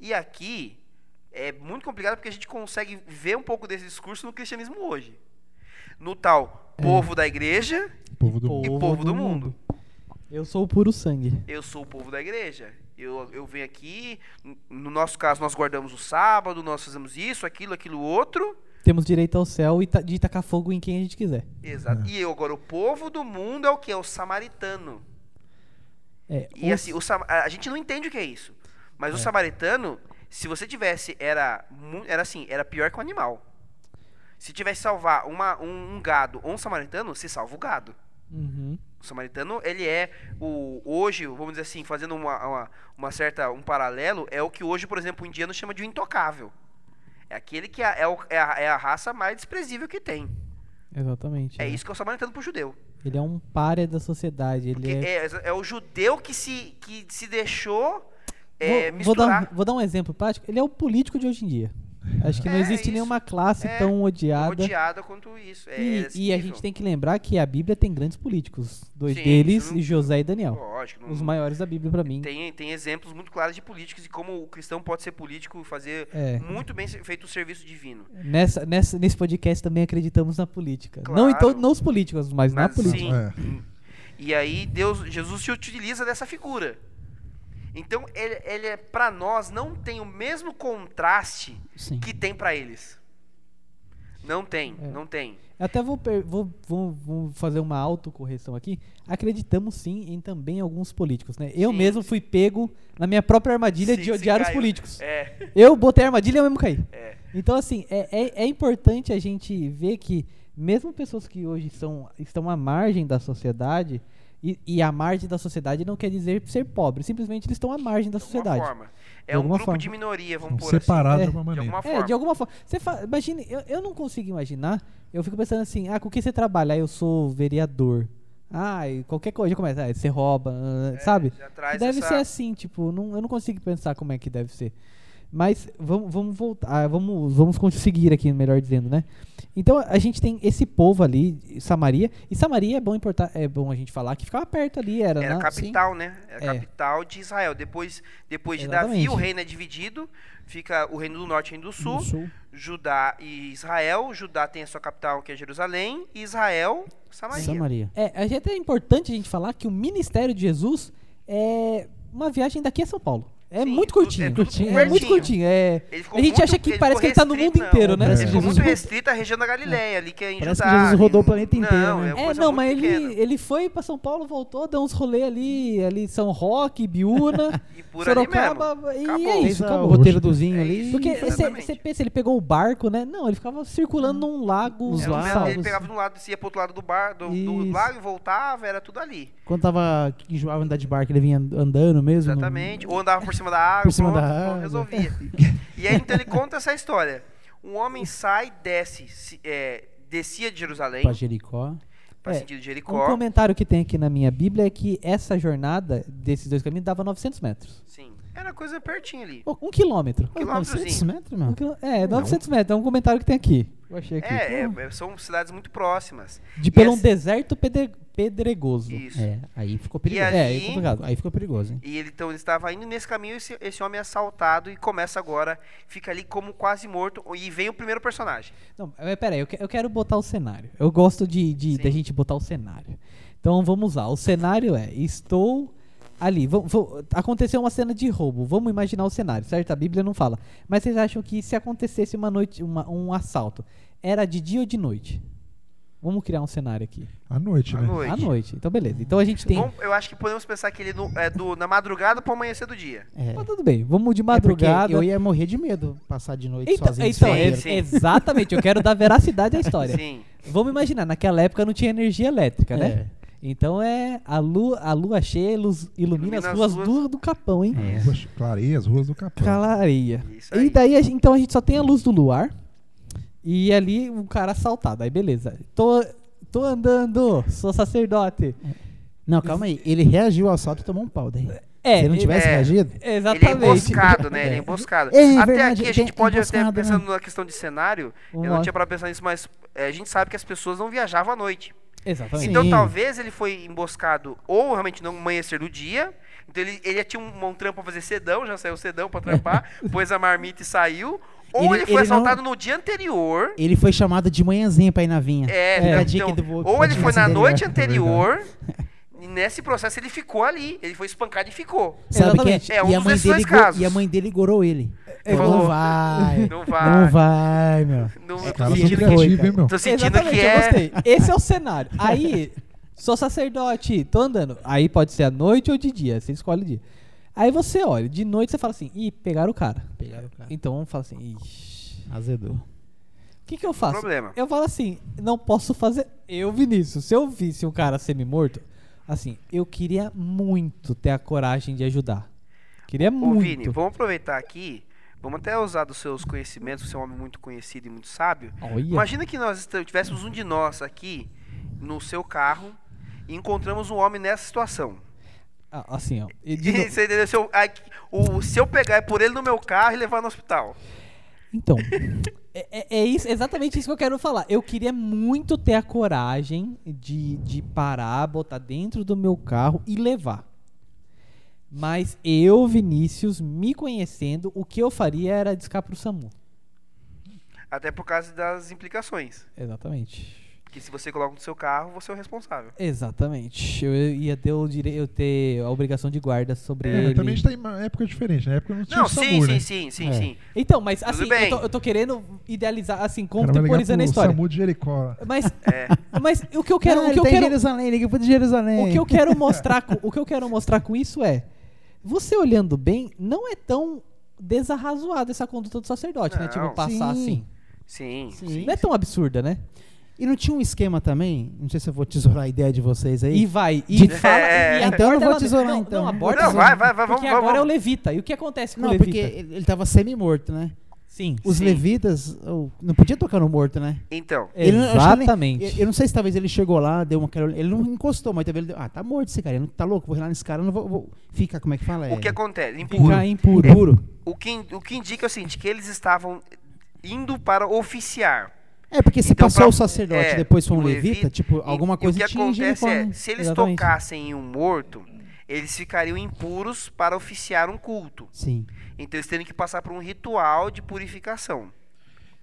E aqui é muito complicado porque a gente consegue ver um pouco desse discurso no cristianismo hoje. No tal povo da igreja Povo do e povo do mundo. Eu sou o puro sangue. Eu sou o povo da igreja. Eu, eu venho aqui, no nosso caso, nós guardamos o sábado, nós fazemos isso, aquilo, aquilo, outro. Temos direito ao céu e ta- de tacar fogo em quem a gente quiser. Exato. E eu, agora, o povo do mundo é o que? É o samaritano. É, E os- assim, o sam- a gente não entende o que é isso. Mas o samaritano, se você tivesse, era, era assim, era pior que um animal. Se tivesse que salvar uma, um, um gado ou um samaritano, você salva o gado. Uhum. O samaritano, ele é o hoje, vamos dizer assim, fazendo uma, uma, uma certa um paralelo, é o que hoje, por exemplo, o indiano chama de o intocável. É aquele que é, é, o- é a, é a raça mais desprezível que tem. Exatamente. É né? isso que é o samaritano pro judeu. Ele é um párea da sociedade. Ele Porque é... é, é o judeu que se, que se deixou é, vou, vou dar, um- vou dar um exemplo prático. Ele é o político de hoje em dia. Acho que não É, existe isso. nenhuma classe É, tão odiada. odiada quanto isso. É, E, e a gente tem que lembrar que a Bíblia tem grandes políticos. Dois Sim, deles, não- José e Daniel. Lógico, não- Os maiores da Bíblia pra mim. tem, tem exemplos muito claros de políticos e como o cristão pode ser político e fazer É. muito bem feito o serviço divino. Nessa, nessa, nesse podcast também acreditamos na política. Claro. Não em to- nos políticos, mas, na Mas, política. sim. É. E aí Deus, Jesus se utiliza dessa figura. Então ele, ele é para nós não tem o mesmo contraste Sim. que tem para eles. Não tem, É. não tem. Até vou, vou, vou, vou fazer uma autocorreção aqui. Acreditamos sim em também alguns políticos, né? Eu Sim, mesmo sim. fui pego na minha própria armadilha Sim, de odiar os políticos. É, Eu botei a armadilha e eu mesmo caí. é. Então, assim, é, é, é importante a gente ver que, mesmo pessoas que hoje são, estão à margem da sociedade, e, e à margem da sociedade não quer dizer ser pobre, simplesmente eles estão à margem da De alguma sociedade. forma. É De um alguma grupo forma. de minoria, vamos pôr separados É, de alguma assim. De maneira. alguma É, forma. de alguma forma. Você fa... Imagine, eu, eu não consigo imaginar. Eu fico pensando assim, ah, com que você trabalha? Ah, eu sou vereador. Ah, e qualquer coisa começa, ah, você rouba, ah, sabe? Já traz Deve essa- ser assim, tipo, não, eu não consigo pensar como é que deve ser. Mas vamos, vamos voltar, ah, vamos, vamos conseguir aqui, melhor dizendo, né? Então a gente tem esse povo ali, Samaria, e Samaria é bom importar, é bom a gente falar que ficava perto ali, era, Era na, capital, né? Era É. capital de Israel. Depois, depois de Exatamente. Davi, o reino é dividido. Fica o reino do norte e o reino do sul. No sul. Judá e Israel. Judá tem a sua capital, que é Jerusalém. E Israel, Samaria. Samaria. É, a gente- é importante a gente falar que o ministério de Jesus é uma viagem daqui a São Paulo. É Sim, muito curtinho. é tudo É, muito curtinho. É, a gente muito- acha que parece que ele ficou tá no mundo restrito, inteiro, né? Ele É. ficou Jesus muito restrito à região da Galileia, ali que é em Parece Judá. que Jesus rodou o não- planeta inteiro, Não, né? é, É, não, mas ele, pequena. ele foi pra São Paulo, voltou, deu uns rolê ali, ali São Roque, Biúna, E. Sorocaba, e Acabou. é isso, acabou. o roteiro do Zinho É ali. Porque você pensa, ele pegou o barco, né? Não, ele ficava circulando num lago. Os o lagos. Ele pegava de um lado, descia pro outro lado do bar, do, do lago e voltava, era tudo ali. Quando tava que enjoava andar de barco, ele vinha andando mesmo. no- Exatamente. Ou andava por cima da água, Por cima pronto, da pronto, água. resolvia. e aí então ele conta essa história. Um homem sai, desce, se- é, descia de Jerusalém Pra Jericó. para É, sentido de Um Jericó. comentário que tem aqui na minha Bíblia é que essa jornada desses dois caminhos dava 900 metros. Sim. Era coisa pertinho ali. Um quilômetro. Quilômetrozinho. 900 metros, Um mano. quilô- é, 900 metros. É um comentário que tem aqui. Eu achei aqui. É, é, são cidades muito próximas. De pelo um deserto pedre- pedregoso. Isso. É, aí ficou E perigoso. ali- É, aí é complicado. Aí ficou perigoso, hein? E ele, então ele estava indo nesse caminho, esse, esse homem é assaltado e começa agora, fica ali como quase morto. E vem o primeiro personagem. Não, mas peraí, eu, que- eu quero botar o cenário. Eu gosto de, de da gente botar o cenário. Então vamos lá. O cenário é: estou ali. aconteceu uma cena de roubo. Vamos imaginar o cenário, certo? A Bíblia não fala. Mas vocês acham que se acontecesse uma noite, uma- um assalto, era de dia ou de noite? Vamos criar um cenário aqui. À noite, À né? noite. À noite. Então beleza. Então a gente tem. Bom, eu acho que podemos pensar que ele no- é do, na madrugada para amanhecer do dia. É. Mas tudo bem. Vamos de É madrugada. eu ia morrer de medo passar de noite Então, sozinho. então, banheiro. sim. exatamente. Eu quero dar veracidade à história. Sim. Vamos imaginar, naquela época não tinha energia elétrica, né? É. Então é a lua, a lua cheia ilumina, Ilumina as as ruas ruas. do, do Capão, hein? É. Ruas, clareia as ruas do Capão. Clareia. Isso aí. E daí, a gente- então a gente só tem a luz do luar e ali um cara assaltado. Aí beleza. Tô, tô andando, sou sacerdote. Não, calma aí. Ele reagiu ao assalto e tomou um pau daí. É, Se ele não tivesse é. reagido, Ele é Exatamente. emboscado, né? Ele é É. emboscado. É, Até verdade, aqui a gente pode, até emboscado, né? pensando na questão de cenário, eu Uma- não tinha para pensar nisso, mas é, a gente sabe que as pessoas não viajavam à noite. Exatamente. Então Sim. talvez ele foi emboscado ou realmente no amanhecer do dia. Então ele, ele tinha um, um trampo pra fazer sedão, já saiu cedão pra trampar, pôs a marmita e saiu. Ou Ele- ele, foi ele não- assaltado no dia anterior. ele foi chamado de manhãzinha pra ir na vinha. É, a então, ou ele foi na dele, noite é. anterior. E nesse processo ele ficou ali. Ele foi espancado e ficou. Sabe que Exatamente. É um e, a mãe desses dele casos. e a mãe dele gorou ele. Ele Falou, não vai. Não vai. Não vai, meu. Não, sentindo que, tô sentindo Exatamente, que eu é. gostei. Esse é o cenário. Aí, sou sacerdote, tô andando. Aí pode ser à noite ou de dia, você escolhe o dia. Aí você olha, de noite você fala assim, ih, pegaram o cara. Pegaram o cara. Então vamos falar assim, ixi. Azedou. O que, que eu faço? Problema. Eu falo assim, não posso fazer. Eu, Vinícius, se eu visse um cara semi-morto, assim, eu queria muito ter a coragem de ajudar. Queria Ô, muito. Vini, vamos aproveitar aqui. Vamos até usar dos seus conhecimentos, você é um homem muito conhecido e muito sábio. Olha. Imagina que nós tivéssemos um de nós aqui no seu carro e encontramos um homem nessa situação. Ah, Assim, ó. no- você entendeu? Se eu, o, se eu pegar é por ele no meu carro e levar no hospital. Então, é, é- é isso, exatamente isso que eu quero falar. Eu queria muito ter a coragem de, de parar, botar dentro do meu carro e levar. Mas eu, Vinícius, me conhecendo, o que eu faria era discar pro SAMU. Até por causa das implicações. Exatamente. Que se você coloca no seu carro, você é o responsável. Exatamente. Eu ia ter, o dire... eu ter a obrigação de guarda sobre É, mas ele. também a gente tá em uma época diferente. Na época não tinha Não, o sim, SAMU, sim, né? sim, sim, É. sim. Então, mas assim, eu tô, eu tô querendo idealizar, assim, O contemporizando a história. SAMU de Jericó. Mas, É. mas o que eu quero, Não, o ele que eu tá quero, Jerusalém, liga pro Jerusalém. O que eu quero mostrar, com, o que eu quero mostrar com isso é, você olhando bem, não é tão desarrazoada essa conduta do sacerdote, né? Não. Tipo, passar Sim. assim. Sim, Sim. sim. Não é tão absurda, né? E não tinha um esquema também? Não sei se eu vou tesourar a ideia de vocês aí. E vai, e De- fala. É. E Então eu não vou tesourar, não, então. Não, aborda Não, vai, vai, vai, Porque vamos, agora é o vamos. levita. E o que acontece com Não, o levita? porque ele ele tava semi-morto, né? Sim. Os Sim. levitas oh, não podia tocar no morto, né? Então, Ele não- Exatamente. Eu, eu não sei se talvez ele chegou lá, deu uma Ele não encostou, mas talvez ele deu. Ah, tá morto esse cara. Ele não tá louco, vou ir lá nesse cara, eu não vou. vou- Fica, como é que fala? o que É, acontece? Impuro. Ficar impuro. Puro. O que, o que indica é o seguinte, que eles estavam indo para oficiar. É, porque se Então, passou pra- o sacerdote é, depois foi um o levita, levita, tipo, E- alguma coisa o que tinha acontece é, né? se eles Exatamente. tocassem em um morto, eles ficariam impuros para oficiar um culto. Sim. Então eles teriam que passar por um ritual de purificação.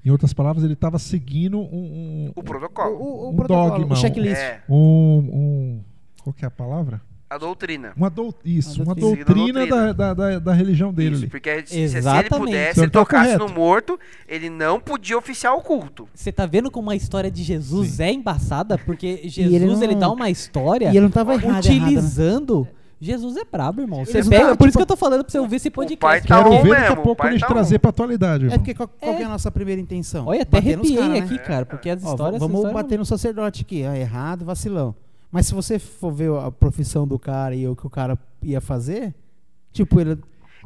Em outras palavras, ele estava seguindo um, um, O protocolo. o, o Um protocolo, dogma, o checklist. É, um, um- Qual que é a palavra? A doutrina. Uma dou, isso, Uma uma doutrina. doutrina, Doutrina. Da, da, da, da religião dele. Isso, porque se, se ele pudesse, O se ele senhor tá tocasse correto. no morto, ele não podia oficiar o culto. Você tá vendo como a história de Jesus Sim. é embaçada? Porque ele Jesus, ele, não- dá uma história E ele não tava errado, errado, né? utilizando... Jesus é brabo, irmão. Você não pega, tá, por isso tipo, que eu tô falando pra você ouvir esse pai podcast. tá Quero ver daqui a pouco o pai eles tá trazer pra atualidade, É irmão. porque qual, qual É. que é a nossa primeira intenção? Olha, até Bater arrepiei cara, né? aqui, cara, porque as Ó, histórias... vamos essa história- bater no sacerdote aqui, ó, errado, vacilão. Mas se você for ver a profissão do cara e o que o cara ia fazer, tipo, ele.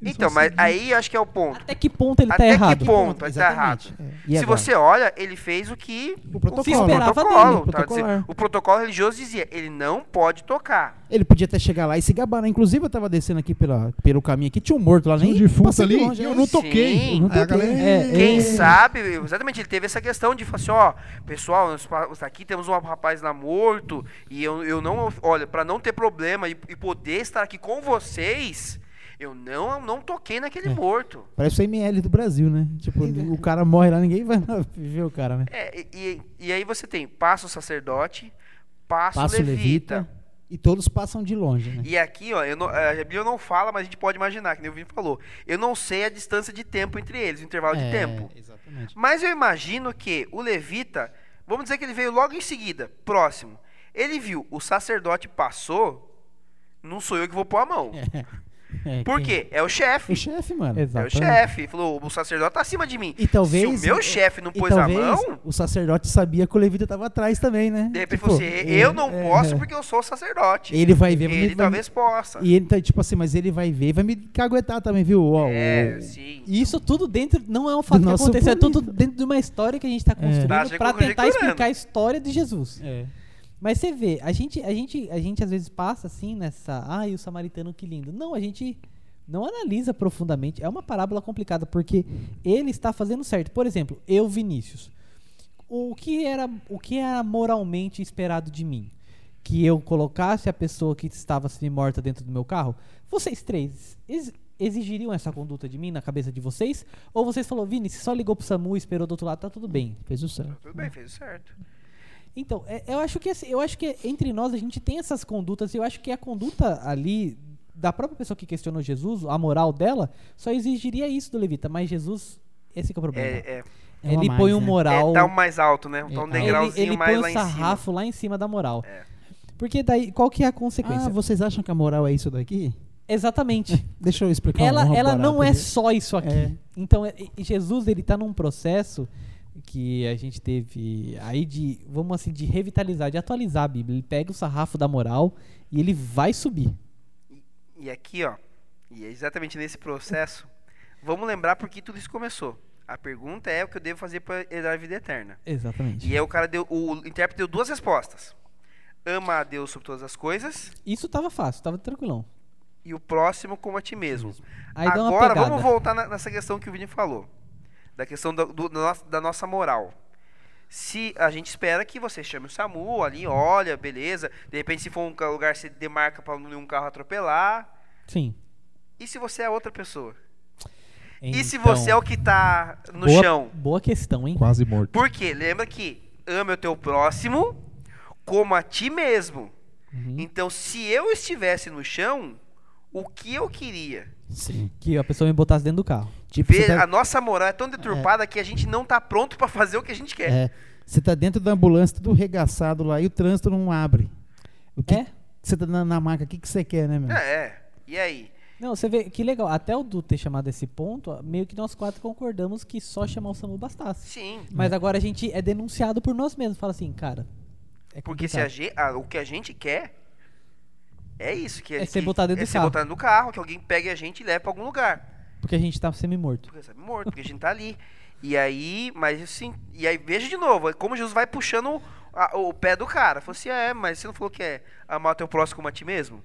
Então, mas seguir. aí acho que é o ponto. Até que ponto ele Até tá que errado? ponto? ele tá Exatamente. É. Se agora? você olha, ele fez o que O o protocolo. Se esperava protocolo, dele, tá o protocolo religioso dizia, ele não pode tocar. Ele podia até chegar lá e se gabar, né? Inclusive, eu tava descendo aqui pela, pelo caminho aqui, tinha um morto lá, Tinha nem um defunto ali longe, e eu não toquei. Sim. Eu não toquei. galera, É, Quem É. sabe, exatamente, ele teve essa questão de falar assim, ó, pessoal, nós aqui temos um rapaz lá morto e eu, eu não, olha, para não ter problema e, e poder estar aqui com vocês, eu não, não toquei naquele É. morto. Parece o ML do Brasil, né? Tipo, o cara morre lá, ninguém vai lá ver o cara, né? É, e, e- aí você tem passa o sacerdote, passa, Passa o levita. levita. E todos passam de longe, né? E aqui, ó, eu não- a Bíblia não fala, mas a gente pode imaginar, que nem o Vini falou. Eu não sei a distância de tempo entre eles, o intervalo de É, tempo. Exatamente. Mas eu imagino que o levita, vamos dizer que ele veio logo em seguida, próximo. Ele viu, o sacerdote passou, não sou eu que vou pôr a mão. É, Por quem- quê? É o chefe. O chefe, mano. É o Exatamente. chefe. Falou, o sacerdote tá acima de mim. E talvez. Se o meu e- chefe não pôs a mão, O sacerdote sabia que o levita tava atrás também, né? de repente Tipo, falou assim, eu não é, posso é. porque eu sou o sacerdote. Ele vai ver, Ele vai talvez possa. E ele tá tipo assim, mas ele vai ver e vai me caguetar também, viu? Ó, É, o- sim. E isso tudo dentro, não é um fato Do que aconteceu, é tudo dentro de uma história que a gente tá construindo Tá, você pra tentar explicar a história de Jesus. É. Mas você vê, a gente, a gente, a gente às vezes passa assim nessa, ai, o samaritano que lindo. Não, a gente não analisa profundamente. É uma parábola complicada porque ele está fazendo certo. Por exemplo, eu, Vinícius, o que era, o que era moralmente esperado de mim? Que eu colocasse a pessoa que estava semi-morta dentro do meu carro? Vocês três ex- exigiriam essa conduta de mim na cabeça de vocês? Ou vocês falou, Vini, você só ligou pro SAMU e esperou do outro lado, tá tudo bem. Fez o certo. Tudo bem, fez o certo. Então, é- eu acho que assim, eu acho que entre nós a gente tem essas condutas, e eu acho que a conduta ali da própria pessoa que questionou Jesus, a moral dela, só exigiria isso do levita, mas Jesus, esse que é o problema. É, é, ele mais, põe um né? moral, é tá um mais alto, né? Tá um É, ele, degrauzinho ele mais põe lá cima. sarrafo lá em cima da moral. É. Porque daí, qual que é a consequência? Ah, vocês acham que a moral é isso daqui? Exatamente. Deixa eu explicar ela, um ela não é só isso aqui. É. Então, Jesus, ele tá num processo que a gente teve aí de, vamos assim, de revitalizar, de atualizar a Bíblia. Ele pega o sarrafo da moral e ele vai subir. E aqui, ó, e é exatamente nesse processo, vamos lembrar por que tudo isso começou. A pergunta é o que eu devo fazer para herdar a vida eterna. Exatamente. E aí o cara deu, o intérprete deu duas respostas. Ama a Deus sobre todas as coisas Isso tava fácil, tava tranquilão. e o próximo como a ti mesmo. Aí Agora vamos voltar na- nessa questão que o Vini falou, da questão da, do- da nossa- moral. Se a gente espera que você chame o SAMU ali, olha, beleza. De repente, se for um lugar, você demarca para nenhum carro atropelar. Sim. E se você é outra pessoa? E se Então, você é o que tá no boa, chão? Boa questão, hein? Quase morto. Por quê? Lembra que ama o teu próximo como a ti mesmo. Uhum. Então, se eu estivesse no chão, o que eu queria? Sim. Que a pessoa me botasse dentro do carro. Tipo, Ver, você tá, a nossa moral é tão deturpada que a gente não tá pronto para fazer o que a gente quer. é, você tá dentro da ambulância, tudo regaçado lá, e o trânsito não abre. O que É? você tá na, na maca, o que, que você quer, né, meu? É, é. E aí? Não, você vê que legal. Até o Du ter chamado esse ponto, meio que nós quatro concordamos que só chamar o SAMU bastasse. Sim. Mas agora a gente é denunciado por nós mesmos. Fala assim, cara. É Porque se a ah, o que a gente quer é isso. Que É ser botado dentro é do ser carro. botado dentro do carro, que alguém pegue a gente e leve para algum lugar. Porque a gente tá semi-morto. Porque morto, porque a gente tá ali. E aí, mas assim, e aí veja de novo, é como Jesus vai puxando a- o pé do cara. Falou assim, é, mas você não falou que é amar o teu próximo como a ti mesmo?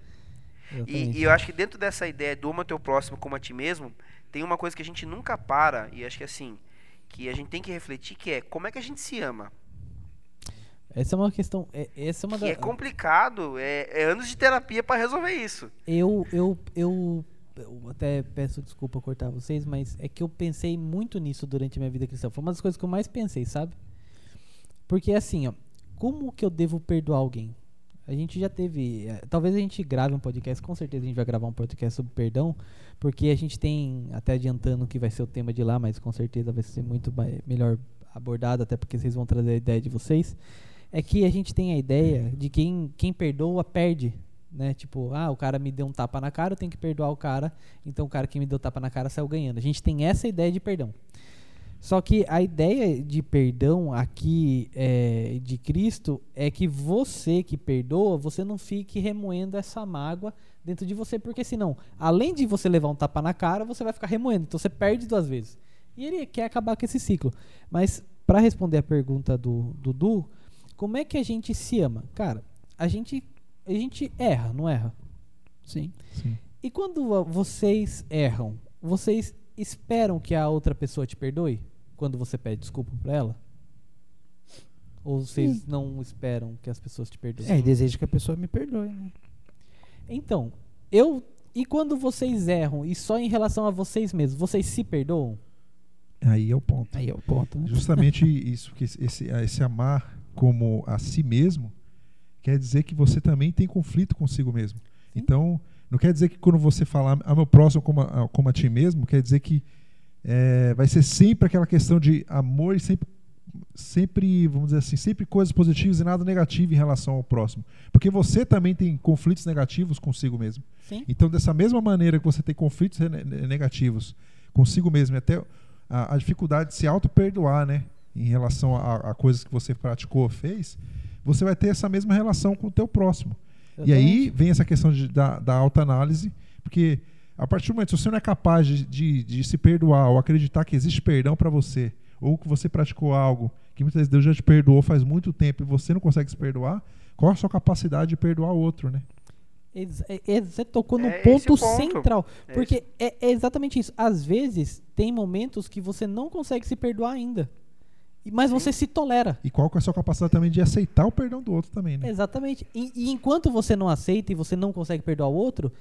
E, e eu acho que dentro dessa ideia do ama teu próximo como a ti mesmo, tem uma coisa que a gente nunca para, e acho que assim, que a gente tem que refletir, que é como é que a gente se ama. Essa é uma questão. é- essa é uma Que da, é complicado, é, é anos de terapia para resolver isso. eu, eu, eu, eu até peço desculpa cortar vocês, mas é que eu pensei muito nisso durante a minha vida cristã. Foi uma das coisas que eu mais pensei, sabe? Porque assim, ó, como que eu devo perdoar alguém? A gente já teve. eh, Talvez a gente grave um podcast, com certeza a gente vai gravar um podcast sobre perdão, porque a gente tem, até adiantando que vai ser o tema de lá, mas com certeza vai ser muito melhor abordado, até porque vocês vão trazer a ideia de vocês. É que a gente tem a ideia de quem, quem perdoa perde. Né? Tipo, ah, o cara me deu um tapa na cara, eu tenho que perdoar o cara, então o cara que me deu tapa na cara saiu ganhando. A gente tem essa ideia de perdão. Só que a ideia de perdão aqui é, de Cristo é que você que perdoa, você não fique remoendo essa mágoa dentro de você, porque senão, além de você levar um tapa na cara, você vai ficar remoendo. Então você perde duas vezes. E ele quer acabar com esse ciclo. Mas para responder a pergunta do Dudu, como é que a gente se ama? Cara, a gente a gente erra, não erra? Sim. Sim. E quando vocês erram, vocês esperam que a outra pessoa te perdoe quando você pede desculpa pra ela? Ou vocês não esperam que as pessoas te perdoem? É, e desejo que a pessoa me perdoe, né? Então, eu e quando vocês erram e só em relação a vocês mesmos, vocês se perdoam? Aí é o ponto. Aí é o ponto, né? Justamente isso, que esse, esse amar como a si mesmo quer dizer que você também tem conflito consigo mesmo. Sim. Então, não quer dizer que quando você falar a meu próximo como a, como a ti mesmo, quer dizer que é, vai ser sempre aquela questão de amor e sempre, sempre, vamos dizer assim, sempre coisas positivas e nada negativo em relação ao próximo. Porque você também tem conflitos negativos consigo mesmo. Sim. Então, dessa mesma maneira que você tem conflitos ne- ne- negativos consigo mesmo, e até a, a dificuldade de se auto-perdoar, né? Em relação a, a coisas que você praticou ou fez, você vai ter essa mesma relação com o teu próximo. E aí vem essa questão de, da, da autoanálise, porque a partir do momento que você não é capaz de, de, de se perdoar ou acreditar que existe perdão para você, ou que você praticou algo que muitas vezes Deus já te perdoou faz muito tempo e você não consegue se perdoar, qual a sua capacidade de perdoar o outro, né? É- é- Você tocou no É ponto, ponto. central. É porque é, é exatamente isso. Às vezes, tem momentos que você não consegue se perdoar ainda. Mas você se tolera. E qual que é a sua capacidade também de aceitar o perdão do outro também, né? Exatamente. E, e enquanto você não aceita e você não consegue perdoar o outro,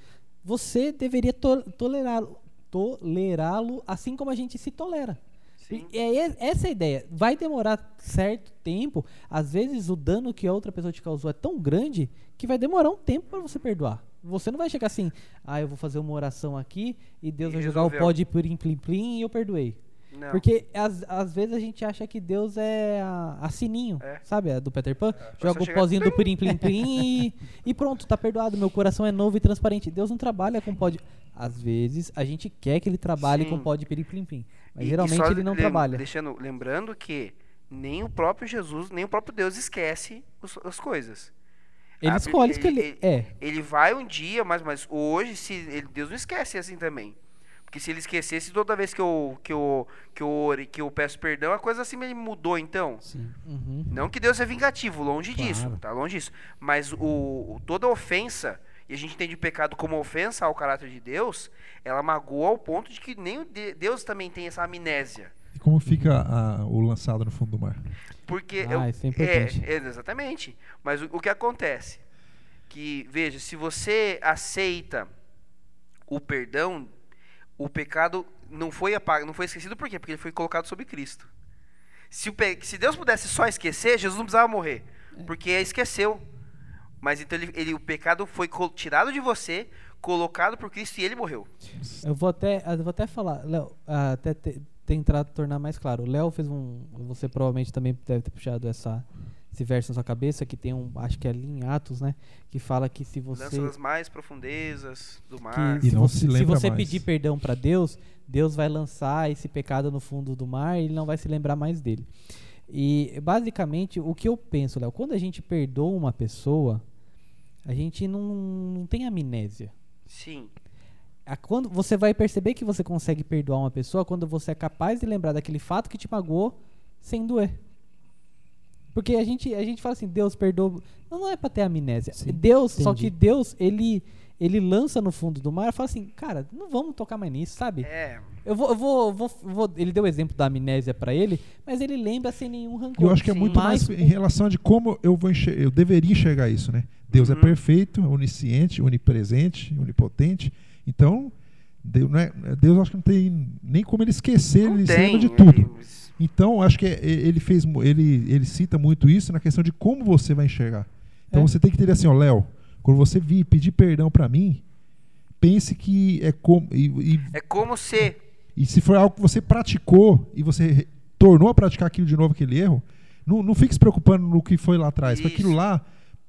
você deveria to- tolerá-lo tolerá-lo assim como a gente se tolera. Sim. E é e- essa é a ideia. Vai demorar certo tempo. Às vezes o dano que a outra pessoa te causou é tão grande que vai demorar um tempo para você perdoar. Você não vai chegar assim, ah, eu vou fazer uma oração aqui e Deus E vai jogar o pó de plim plim plim e eu perdoei. Não. Porque às, às vezes a gente acha que Deus é a, a sininho, É. sabe? A do Peter Pan. só Joga o pozinho do plim plim plim e, e pronto, tá perdoado. Meu coração é novo e transparente. Deus não trabalha com pó de... Às vezes a gente quer que ele trabalhe Sim. com pó de plim plim plim. Mas E- e geralmente só ele não lem- trabalha. Deixando, lembrando que nem o próprio Jesus, nem o próprio Deus esquece os- as coisas. Ele Ah, escolhe ele- escolher. ele- É. Ele vai um dia, mas, mas hoje, se ele- Deus não esquece assim também. Porque se ele esquecesse toda vez que eu, que eu, que eu, ore- que eu peço perdão, a coisa assim me mudou então. Sim. Uhum. Não que Deus é vingativo, longe Claro. disso, tá longe disso. Mas o, o- toda ofensa, e a gente entende o pecado como ofensa ao caráter de Deus, ela magoa ao ponto de que nem o de- Deus também tem essa amnésia. E como fica a- o lançado no fundo do mar? Porque Ah, eu- isso é importante. é, exatamente. Mas o, o que acontece? Que, veja, se você aceita o perdão, o pecado não foi apagado, não foi esquecido por quê? Porque ele foi colocado sobre Cristo. Se, pe- se Deus pudesse só esquecer, Jesus não precisava morrer, porque esqueceu. Mas então ele, ele- o pecado foi tirado de você, colocado por Cristo e ele morreu. Eu vou até, eu vou até falar, Léo, até te- tentar tornar mais claro. O Léo fez um. Você provavelmente também deve ter puxado essa, esse verso na sua cabeça, que tem um. Acho que é ali em Atos, né? Que fala que se você. Lança das mais profundezas do que mar. E se, não você, se lembra você mais. pedir perdão para Deus, Deus vai lançar esse pecado no fundo do mar e ele não vai se lembrar mais dele. E basicamente o que eu penso, Léo, quando a gente perdoa uma pessoa, a gente não, não tem amnésia. Sim. A- Quando você vai perceber que você consegue perdoar uma pessoa quando você é capaz de lembrar daquele fato que te magoou sem doer. Porque a gente, a gente fala assim, Deus perdoa. Não, não é pra ter amnésia. Sim, Deus, só entendi. que Deus, ele, ele lança no fundo do mar e fala assim, cara, não vamos tocar mais nisso, sabe? É. Eu vou, eu vou, eu vou, eu vou- Ele deu o exemplo da amnésia pra ele, mas ele lembra sem nenhum rancor. Eu acho que é Sim. muito mais Mas em relação de como eu vou enxer- eu deveria enxergar isso, né? Deus é Uhum. perfeito, onisciente, onipresente, onipotente. Então, Deus, não é, Deus acho que não tem nem como ele esquecer, Não ele tem, lembra de tudo. ele- Então, acho que é- ele fez, ele, ele cita muito isso na questão de como você vai enxergar. Então, É. você tem que ter assim, ó, Léo, quando você vir pedir perdão pra mim, pense que é como e, e, É como se e se for algo que você praticou e você tornou a praticar aquilo de novo, aquele erro, não, não fique se preocupando no que foi lá atrás. porque Aquilo lá,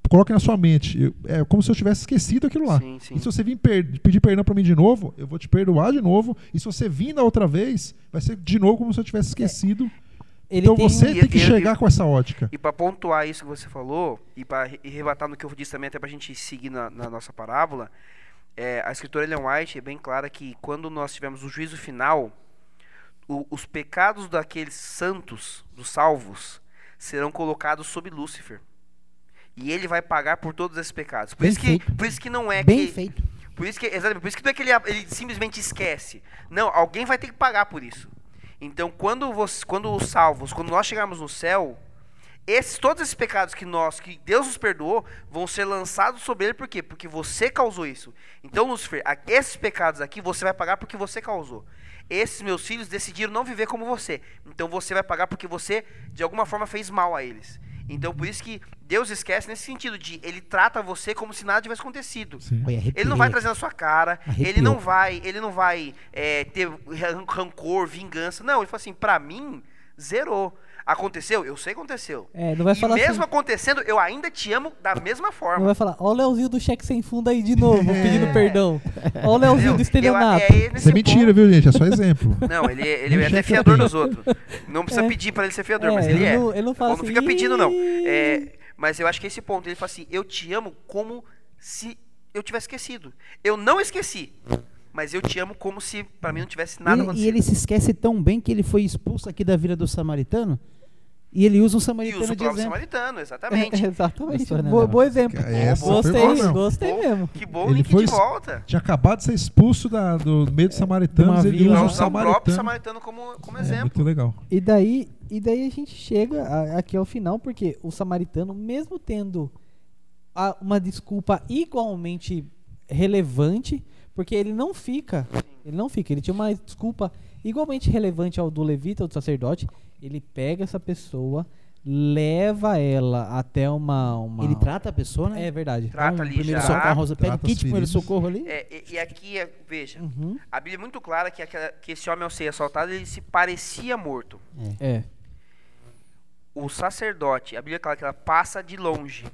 coloque na sua mente. Eu- é como se eu tivesse esquecido aquilo lá. Sim, sim. E se você vir per- pedir perdão pra mim de novo, eu vou te perdoar de novo. E se você vir da outra vez, vai ser de novo como se eu tivesse esquecido. Ele então tem você E- tem que e- chegar e- com essa ótica. E para pontuar isso que você falou, e para rebatar no que eu disse também, até para a gente seguir na, na nossa parábola, é, a escritora Ellen White é bem clara que quando nós tivermos o juízo final, o- os pecados daqueles santos, dos salvos, serão colocados sob Lúcifer. E ele vai pagar por todos esses pecados. Por, Bem isso que, feito. por isso que não é Bem que. feito. Por isso que, exatamente, por isso que não é que ele, ele simplesmente esquece. Não, alguém vai ter que pagar por isso. Então, quando, você, quando os salvos, quando nós chegarmos no céu, esses, todos esses pecados que nós, que Deus nos perdoou, vão ser lançados sobre ele, por quê? Porque você causou isso. Então, Lúcifer, esses pecados aqui você vai pagar porque você causou. Esses meus filhos decidiram não viver como você. Então você vai pagar porque você, de alguma forma, fez mal a eles. Então, por isso que Deus esquece nesse sentido de ele trata você como se nada tivesse acontecido. Ele não vai trazer na sua cara, Arrepiou. ele não vai, ele não vai é, ter ran- rancor, vingança. Não, ele fala assim, pra mim, zerou. Aconteceu? Eu sei que aconteceu. É, não vai e falar mesmo assim, acontecendo, eu ainda te amo da mesma não forma. vai falar, ó o Leozinho do cheque sem fundo aí de novo, pedindo perdão. Ó o Leozinho do estelionato. é Isso é mentira, ponto- viu, gente? É só exemplo. Não, ele, é- ele é até fiador dos outros. Não precisa É. pedir pra ele ser fiador, É, mas ele, ele é. não- ele não fala Ou não assim, fica pedindo, não. É, mas eu acho que esse ponto, ele fala assim, eu te amo como se eu tivesse esquecido. Eu não esqueci, mas eu te amo como se pra mim não tivesse nada E- e, acontecido. ele se esquece tão bem que ele foi expulso aqui da vila do samaritano. E ele usa um E samaritano usa o próprio exemplo. samaritano, exatamente. Exatamente. Gostou, né, Bo- Léo? bom exemplo. Essa foi gostei, boa mesmo. gostei Bom, mesmo. Que bom o Ele link foi de volta. Tinha acabado de ser expulso da- do meio dos samaritanos, de uma ele usa o usar o próprio samaritano. samaritano como, como É exemplo. muito legal. E daí, e daí a gente chega a- aqui ao final, porque o samaritano, mesmo tendo a- uma desculpa igualmente relevante, porque ele não fica, ele não fica, ele tinha uma desculpa igualmente relevante ao do levita ou do sacerdote, ele pega essa pessoa, leva ela até uma... uma Ele trata a pessoa, né? É verdade. Trata um ali primeiro já. socorro, pega Trata o kit primeiro socorro ali. É, e, e aqui, é- veja, Uhum. a Bíblia é muito clara que, aquela- que esse homem, ao ser assaltado, ele se parecia morto. É. O sacerdote, a Bíblia é clara que ela passa de longe.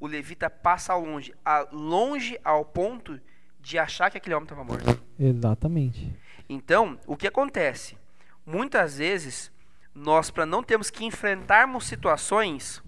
O levita passa ao longe, a, longe ao ponto de achar que aquele homem estava morto. Exatamente. Então, o que acontece? Muitas vezes, nós, para não termos que enfrentarmos situações,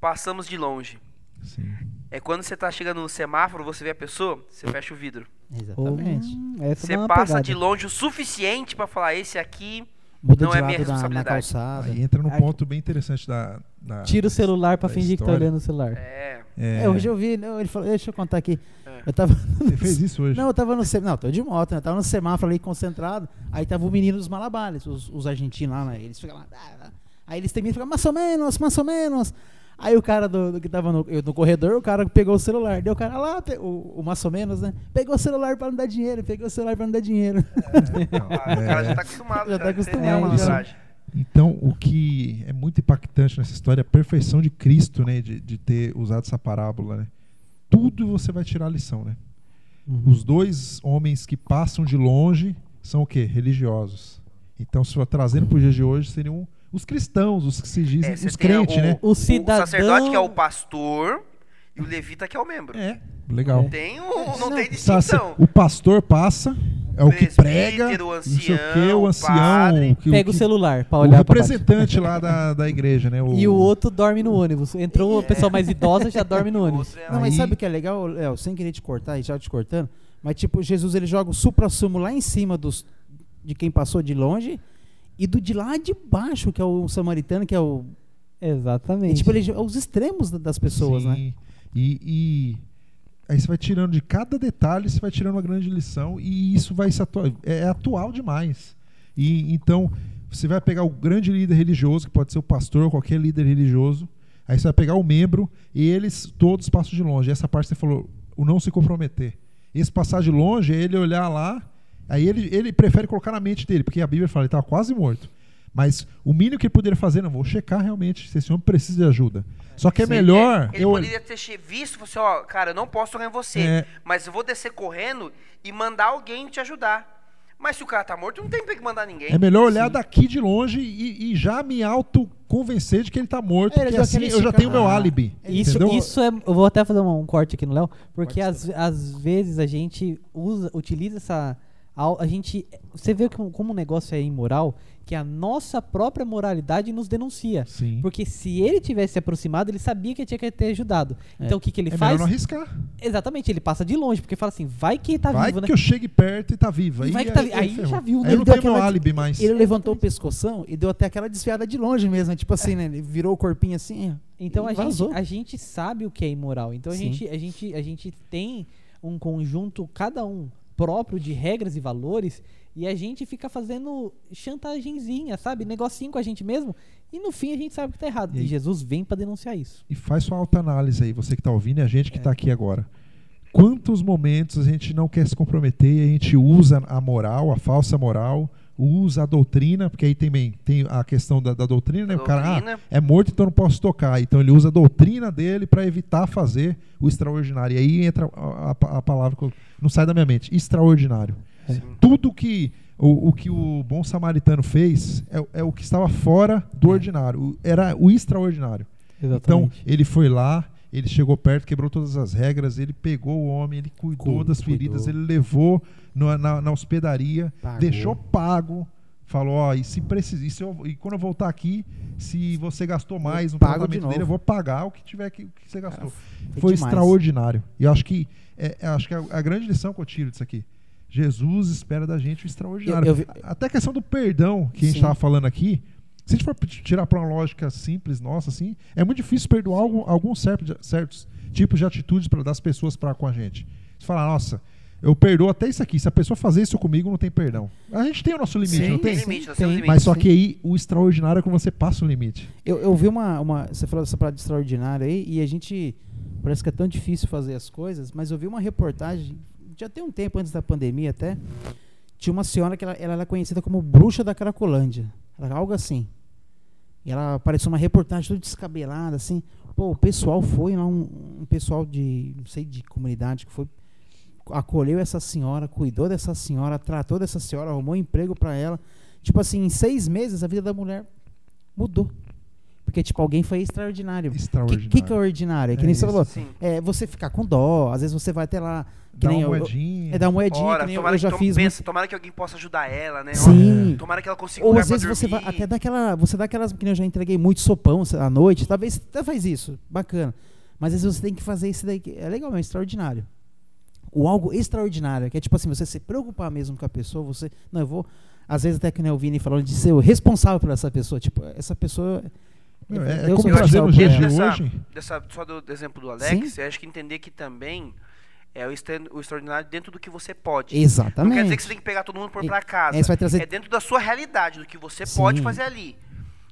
passamos de longe. Sim. É quando você está chegando no semáforo, você vê a pessoa, você fecha o vidro. Exatamente. Essa Você passa pegada. de longe o suficiente para falar: esse aqui Muda Não é minha lado na, na responsabilidade. calçada. Aí entra num ponto bem interessante da. da Tira o celular pra da fingir que tá história. olhando o celular. é. É, É, hoje eu vi, não, ele falou, deixa eu contar aqui. É. Eu tava. Você fez isso hoje? Não, eu tava no semáforo. Não, tô de moto, né? Eu tava no semáforo ali concentrado. Aí tava o menino dos malabares, os, os argentinos lá, né? Eles ficam lá. Aí eles terminam e ficam, mais ou menos, mais ou menos. Aí o cara do, do que tava no, eu no corredor, o cara pegou o celular. Deu o cara lá, o, o mais ou menos, né? Pegou o celular pra não dar dinheiro, pegou o celular pra não dar dinheiro. Não, Ah, O cara é- já tá acostumado. Já tá já, acostumado, entendeu a já. Então, o que é muito impactante nessa história é a perfeição de Cristo, né? De, de ter usado essa parábola, né? Tudo você vai tirar a lição, né? Uhum. Os dois homens que passam de longe são o quê? Religiosos. Então, se for trazendo para os dias de hoje, seriam os cristãos, os que se dizem É, os crentes, o, né? O cidadão- sacerdote que é o pastor e o levita que é o membro. É, legal. Tem o, não, Não, tem distinção. O pastor passa, é o que prega, o não sei o que, ancião, o o ancião, padre. que- Pega o que- celular pra o olhar baixo. representante lá da, da igreja, né? E o outro dorme no ônibus. Entrou uma pessoa mais idosa, já dorme no O ônibus. é- Não, mas sabe o que é legal, Léo? Sem querer te cortar e já te cortando, mas tipo, Jesus ele joga o supra-sumo lá em cima dos, de quem passou de longe e do de lá de baixo, que é o samaritano, que é o. E, Exatamente. tipo, ele, os extremos da- das pessoas, né? Sim. E, e aí você vai tirando de cada detalhe, você vai tirando uma grande lição e isso vai se atua- é, é atual demais. E então você vai pegar o grande líder religioso, que pode ser o pastor qualquer líder religioso, aí você vai pegar o membro e eles todos passam de longe. Essa parte você falou, o não se comprometer. Esse passar de longe é ele olhar lá, aí ele, ele prefere colocar na mente dele, porque a Bíblia fala, ele estava quase morto. Mas o mínimo que ele poderia fazer, não, vou checar realmente se esse homem precisa de ajuda. Só que é Sim. melhor. Ele eu, poderia ter visto, você, ó, cara, eu não posso tocar em você, É. mas eu vou descer correndo e mandar alguém te ajudar. Mas se o cara tá morto, não tem pra que mandar ninguém. É melhor olhar daqui de longe e, e já me autoconvencer de que ele tá morto, É, porque assim eu já tenho meu esticado. álibi. Isso, entendeu? isso é. Eu vou até fazer um, um corte aqui no Léo, porque às vezes a gente usa, utiliza essa. A, a gente. Você vê como, como o negócio é imoral, que a nossa própria moralidade nos denuncia. Sim. Porque se ele tivesse se aproximado, ele sabia que tinha que ter ajudado. É. Então o que, que ele é faz? melhor não arriscar. Exatamente, ele passa de longe, porque fala assim, vai que tá Vai vivo, né? que eu chegue perto e tá vivo. Aí, Vai que tá vi- aí aí ferrou. já viu, né? Aí Ele não deu aquela- álibi mais. Ele levantou o pescoção e deu até aquela desviada de longe mesmo, tipo assim, né? Ele virou o corpinho assim. Então a gente, a gente sabe o que é imoral. Então a Sim. gente, a, gente, a gente tem um conjunto, cada um próprio de regras e valores, e a gente fica fazendo chantagenzinha, sabe? Negocinho com a gente mesmo, e no fim a gente sabe que tá errado. E E? Jesus vem pra denunciar isso. E faz sua autoanálise aí, você que tá ouvindo e a gente É. que tá aqui agora. Quantos momentos a gente não quer se comprometer e a gente usa a moral, a falsa moral, usa a doutrina, porque aí também tem a questão da, da doutrina, né? O cara ah, Doutrina. é morto, então não posso tocar. Então ele usa a doutrina dele para evitar fazer o extraordinário. E aí entra a, a- a palavra que eu- não sai da minha mente, extraordinário. Sim. Tudo que o, o que o bom samaritano fez é, é o que estava fora do ordinário, o- era o extraordinário. Então, ele foi lá, ele chegou perto, quebrou todas as regras, ele pegou o homem, ele cuidou Cu- das cuidou. feridas, ele levou no- na, na hospedaria, Pagou. deixou pago, falou, ó, e se precisar, e, se eu- e quando eu voltar aqui, se você gastou mais no pago de tratamento dele, eu vou pagar o que tiver que, que você gastou. Foi Foi demais. extraordinário. E eu acho que é, é- acho que a, a grande lição que eu tiro disso aqui. Jesus espera da gente o extraordinário. Eu- eu vi- Até a questão do perdão que a gente Sim. estava falando aqui. Se a gente for tirar pra uma lógica simples, nossa, assim, é muito difícil perdoar algum, alguns certos, certos tipos de atitudes pra, das pessoas para com a gente. Você fala, nossa, eu perdoo até isso aqui. Se a pessoa fazer isso comigo, não tem perdão. A gente tem o nosso limite, Sim, não tem? Tem limite, tem. limite. Mas só sim. que aí o extraordinário é quando você passa o limite. Eu, eu vi uma, uma. Você falou dessa parada de extraordinária aí, e a gente. Parece que é tão difícil fazer as coisas, mas eu vi uma reportagem, já tem um tempo antes da pandemia até. Tinha uma senhora que ela, ela era conhecida como bruxa da Cracolândia. Era algo assim. E ela apareceu uma reportagem toda descabelada, assim. Pô, o pessoal foi lá, um, um pessoal de, não sei, de comunidade que foi. Acolheu essa senhora, cuidou dessa senhora, tratou dessa senhora, arrumou emprego pra ela. Tipo assim, em seis meses a vida da mulher mudou. Porque, tipo, alguém foi extraordinário. O que, Extraordinário. que, que é ordinário? É que É nem você isso. falou. Sim. É você ficar com dó, às vezes você vai até lá. Que Dá uma eu, moedinha. é dar uma moedinha, Ora, que nem eu, tomara, eu já tom- fiz. pensa, tomara que alguém possa ajudar ela, né? Sim. Olha, Tomara que ela consiga Ou às vezes você vai até daquela. Você dá aquelas. Que nem eu já entreguei muito sopão à noite. Talvez até faz isso. Bacana. Mas às vezes você tem que fazer isso daí. que É legal, é extraordinário. O algo extraordinário, que é tipo assim, você se preocupar mesmo com a pessoa, você. Não, eu vou. Às vezes até que nem o Vini falando de ser o responsável por essa pessoa. Tipo, essa pessoa. Meu, é, é como eu responsável dias por de. Dessa- hoje. Dessa, só do, exemplo do Alex, eu acho que entender que também é o, o extraordinário dentro do que você pode. Exatamente. Não quer dizer que você tem que pegar todo mundo por pra casa. é, vai trazer- É dentro da sua realidade, do que você Sim. pode fazer ali.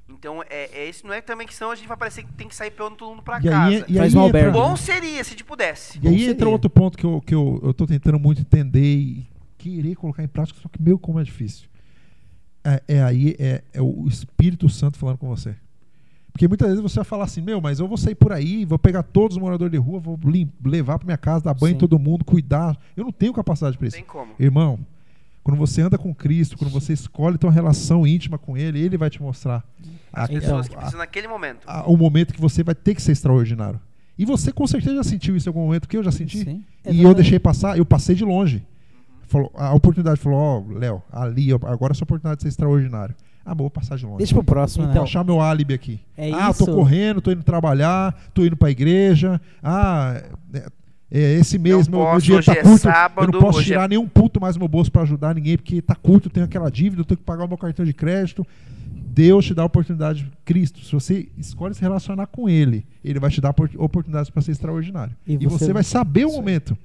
Então, é, é esse não é também que senão a gente vai parecer que tem que sair pegando todo mundo pra E aí, casa. e Faz aí um entra-. Bom seria se a gente pudesse. E aí entra outro ponto que, eu, que eu, eu tô tentando muito entender e querer colocar em prática, só que meu, como é difícil. É, é aí, é, é o Espírito Santo falando com você. Porque muitas vezes você vai falar assim, meu, mas eu vou sair por aí, vou pegar todos os moradores de rua, vou levar pra minha casa, dar banho em Sim. todo mundo, cuidar. Eu não tenho capacidade para isso. Tem como. Irmão, quando você anda com Cristo, quando você escolhe ter uma relação íntima com Ele, Ele vai te mostrar As a- pessoas a- que precisam naquele momento. a- o momento que você vai ter que ser extraordinário. E você com certeza já sentiu isso em algum momento, porque eu já senti. Sim. E eu deixei passar, eu passei de longe. Falou, a oportunidade falou, ó, Léo, ali, agora é a sua oportunidade de ser extraordinário. Ah, bom, vou passar de longe. Deixa pro próximo, Vou né? Então, achar meu álibi aqui. É ah, isso. tô correndo, tô indo trabalhar, tô indo pra igreja. Ah, é, é, esse mês Não meu, meu posso, dinheiro hoje tá é curto. eu sábado, não posso é- tirar nenhum puto mais no meu bolso pra ajudar ninguém, porque tá curto, eu tenho aquela dívida, eu tenho que pagar o meu cartão de crédito. Deus te dá a oportunidade, Cristo, se você escolhe se relacionar com Ele, Ele vai te dar opor- oportunidades para ser extraordinário. E E, você, você- vai saber o momento.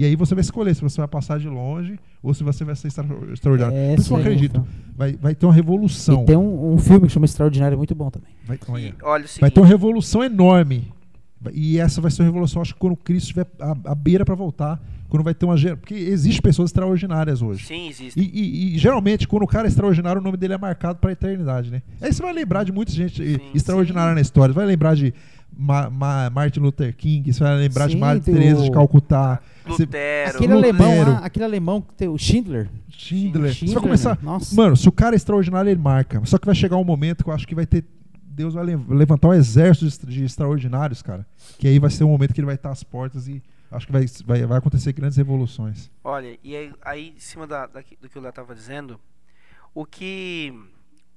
E aí você vai escolher se você vai passar de longe ou se você vai ser extra- extraordinário. É, Por isso eu sim. acredito. Vai, vai ter uma revolução. E tem um, um filme que chama Extraordinário muito bom também. Vai, olha. E olha Vai ter uma revolução enorme. E essa vai ser uma revolução, acho que quando Cristo estiver à, à beira para voltar. Quando vai ter uma. gera- Porque existem pessoas extraordinárias hoje. sim, existe. E, e- e, geralmente, quando o cara é extraordinário, o nome dele é marcado para a eternidade, né? Aí você vai lembrar de muita gente Sim, extraordinária na história. Você vai lembrar de Ma- Ma- Martin Luther King, você vai lembrar de Sim, Madre tem Teresa de o- Calcutá, Lutero. Aquele Lutero. alemão lá, aquele alemão que tem o Schindler. Schindler. Você vai Schindler, começar. Nossa. Mano, se o cara é extraordinário, ele marca. Só que vai chegar um momento que eu acho que vai ter. Deus vai le- levantar um exército de extra- de extraordinários, cara. Que aí vai ser um momento que ele vai estar às portas e acho que vai, vai, vai acontecer grandes revoluções. Olha, e aí, aí em cima da, daqui- do que o Léo estava dizendo, o que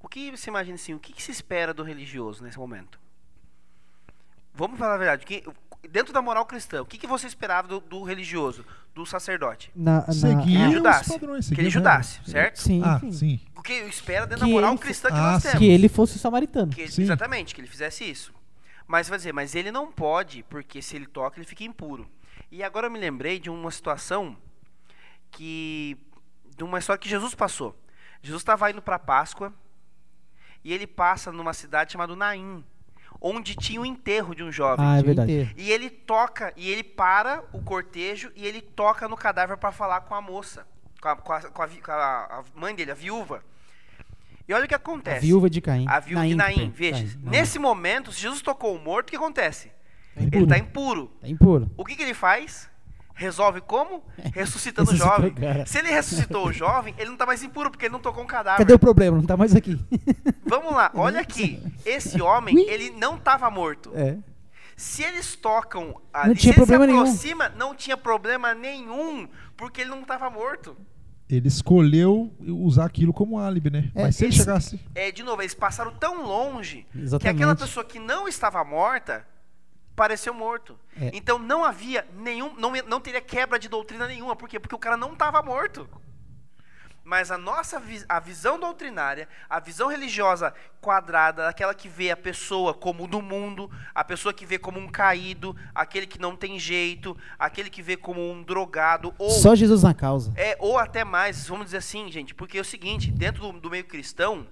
o que você imagina assim, o que, que se espera do religioso nesse momento? Vamos falar a verdade, que- dentro da moral cristã, o que, que você esperava do, do religioso, do sacerdote? Na, na- Seguir Que ele os ajudasse, padrões, que ele ajudasse, certo? Sim, Ah, sim. sim. O que espera dentro Que da moral cristã que Ah, nós temos. Que ele fosse o samaritano. Que exatamente, que ele fizesse isso. Mas vai dizer, mas ele não pode, porque se ele toca, ele fica impuro. E agora eu me lembrei de uma situação que. de uma história que Jesus passou. Jesus estava indo para Páscoa e ele passa numa cidade chamada Naim, onde tinha o enterro de um jovem. Ah, é verdade. E ele toca, e ele para o cortejo e ele toca no cadáver para falar com a moça, com a, com a- com a com a- a mãe dele, a viúva. E olha o que A acontece. viúva de Caim. A viúva de Naim, veja. Caim, Naim. Nesse momento, se Jesus tocou o morto, o que acontece? Tá Ele está impuro. Tá impuro. O que, que ele faz? Resolve como? Ressuscitando o jovem. Se ele ressuscitou o jovem, ele não está mais impuro, porque ele não tocou um cadáver. Cadê o problema? Não tá mais aqui. Vamos lá, olha aqui. Esse homem, ele não estava morto. É. Se eles tocam ali, Não tinha se ele problema se nenhum. aproxima, não tinha problema nenhum, porque ele não estava morto. Ele escolheu usar aquilo como álibi, né? É, Mas se ele chegasse. É, de novo, eles passaram tão longe que Exatamente. aquela pessoa que não estava morta pareceu morto. É. Então não havia nenhum, não, não teria quebra de doutrina nenhuma. Por quê? Porque o cara não estava morto. Mas a nossa a visão doutrinária, a visão religiosa quadrada, aquela que vê a pessoa como do mundo, a pessoa que vê como um caído, aquele que não tem jeito, aquele que vê como um drogado, ou Só Jesus na causa. é, ou até mais, vamos dizer assim, gente, porque é o seguinte, dentro do, do meio cristão,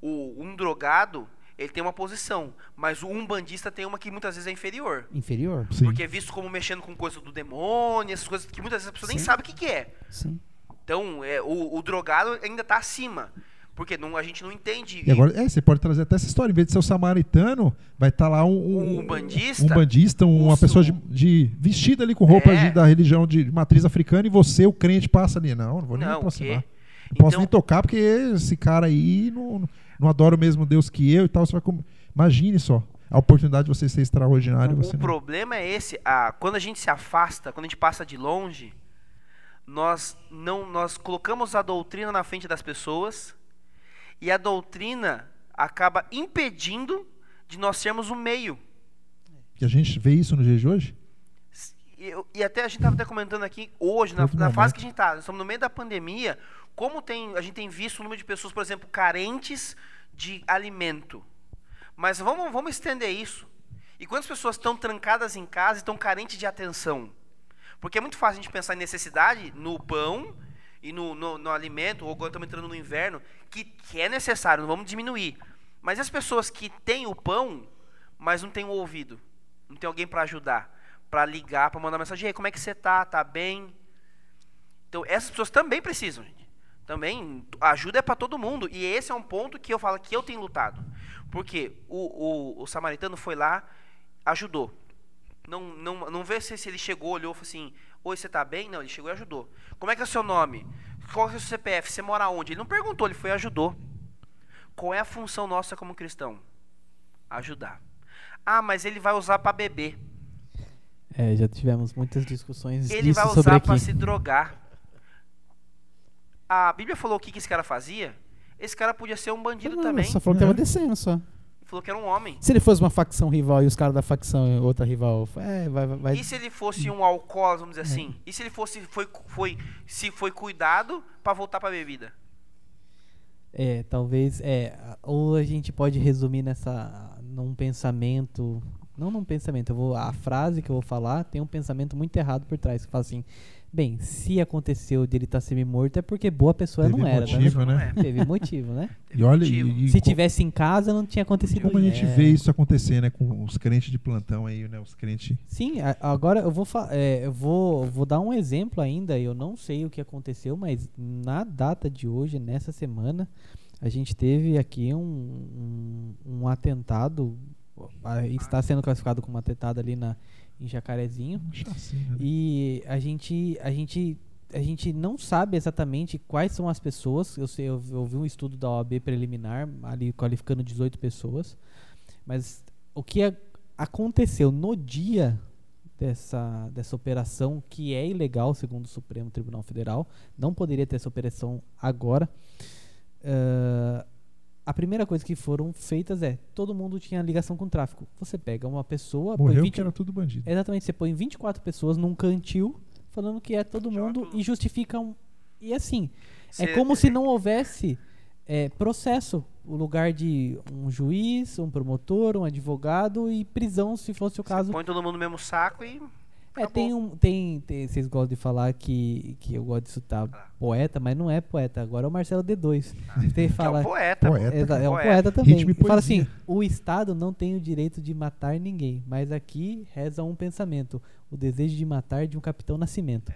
o, um drogado, ele tem uma posição, mas o umbandista tem uma que muitas vezes é inferior. Inferior? Sim. Porque é visto como mexendo com coisa do demônio, essas coisas que muitas vezes a pessoa nem Sim. sabe o que, que é. Sim. Então, é, o, o drogado ainda está acima. Porque não, a gente não entende. E agora, é, você pode trazer até essa história. Em vez de ser o samaritano, vai estar lá um, um, Um umbandista? um bandista, uma Os- pessoa de, de- vestida ali com roupa É. de- da religião de matriz africana e você, o crente, passa ali. Não, não vou nem me Não, aproximar. Não posso Então- nem tocar porque esse cara aí não, não adora o mesmo Deus que eu e tal. Você vai com- Imagine só a oportunidade de você ser extraordinário. e O você não- problema é esse, a, quando a gente se afasta, quando a gente passa de longe, nós não nós colocamos a doutrina na frente das pessoas e a doutrina acaba impedindo de nós sermos o meio. Que a gente vê isso no dia de hoje? E, e até a gente estava comentando aqui hoje, na, na fase que a gente está, estamos no meio da pandemia, como tem, a gente tem visto o número de pessoas, por exemplo, carentes de alimento. Mas vamos, vamos estender isso. E quantas pessoas estão trancadas em casa e estão carentes de atenção? Porque é muito fácil a gente pensar em necessidade no pão e no, no, no alimento, ou agora estamos entrando no inverno, que, que é necessário, não vamos diminuir. Mas as pessoas que têm o pão, mas não têm o ouvido, não tem alguém para ajudar, para ligar, para mandar mensagem, "E aí, como é que você tá? Tá bem? Então, essas pessoas também precisam, gente. Também, ajuda é para todo mundo. E esse é um ponto que eu falo que eu tenho lutado. Porque o, o, o samaritano foi lá, ajudou. Não, não, não vê se, se ele chegou, olhou e falou assim: Oi, você tá bem? Não, ele chegou e ajudou. Como é que é o seu nome? Qual é o seu CPF? Você mora onde? Ele não perguntou, ele foi e ajudou. Qual é a função nossa como cristão? Ajudar. Ah, mas ele vai usar para beber. É, já tivemos muitas discussões Ele vai usar para se drogar. A Bíblia falou o que, que esse cara fazia. Esse cara podia ser um bandido Não, também. Só falou que tava É. descendo só. Falou que era um homem. Se ele fosse uma facção rival e os caras da facção outra rival, é, vai, vai, E se ele fosse um alcoólatra, vamos dizer assim? E se ele fosse foi, foi se foi cuidado para voltar para bebida? É, talvez, é, a- ou a gente pode resumir nessa, num pensamento, não num pensamento, eu vou, a frase que eu vou falar tem um pensamento muito errado por trás, que fala assim, bem, se aconteceu de ele estar semi-morto é porque boa pessoa Teve não era, motivo, né? Não né? é. Teve motivo, né? Teve E olha, motivo. e, e se tivesse em casa não tinha acontecido como a gente É. vê isso acontecer, né? Com os crentes de plantão aí, né? Os crentes. Sim, a- agora eu vou, é, eu vou, vou dar um exemplo ainda. Eu não sei o que aconteceu, mas na data de hoje, nessa semana, a gente teve aqui um, um, um atentado. Está sendo classificado como atentado ali na, em Jacarezinho. chacina? E a gente, a gente, a gente não sabe exatamente quais são as pessoas. Eu sei, eu, eu vi um estudo da OAB preliminar ali qualificando 18 pessoas, mas o que a- aconteceu no dia dessa dessa operação que é ilegal segundo o Supremo Tribunal Federal, não poderia ter essa operação agora. ah, a primeira coisa que foram feitas é todo mundo tinha ligação com o tráfico. Você pega uma pessoa, põe Morreu 20 que era tudo bandido. Exatamente, você põe 24 pessoas num cantil falando que é todo mundo e justifica um. E assim, é como se não houvesse é, processo. O lugar de um juiz, um promotor, um advogado e prisão, se fosse o caso. Põe todo mundo no mesmo saco e. É, tem um. Tem, tem- vocês gostam de falar que, que eu gosto de citar poeta, mas não é poeta. Agora é o Marcelo D2. Tem que Que é falar. um poeta. Poeta. É um Poeta. poeta também. Ritmo e Fala assim: o Estado não tem o direito de matar ninguém, mas aqui reza um pensamento: o desejo de matar de um capitão Nascimento.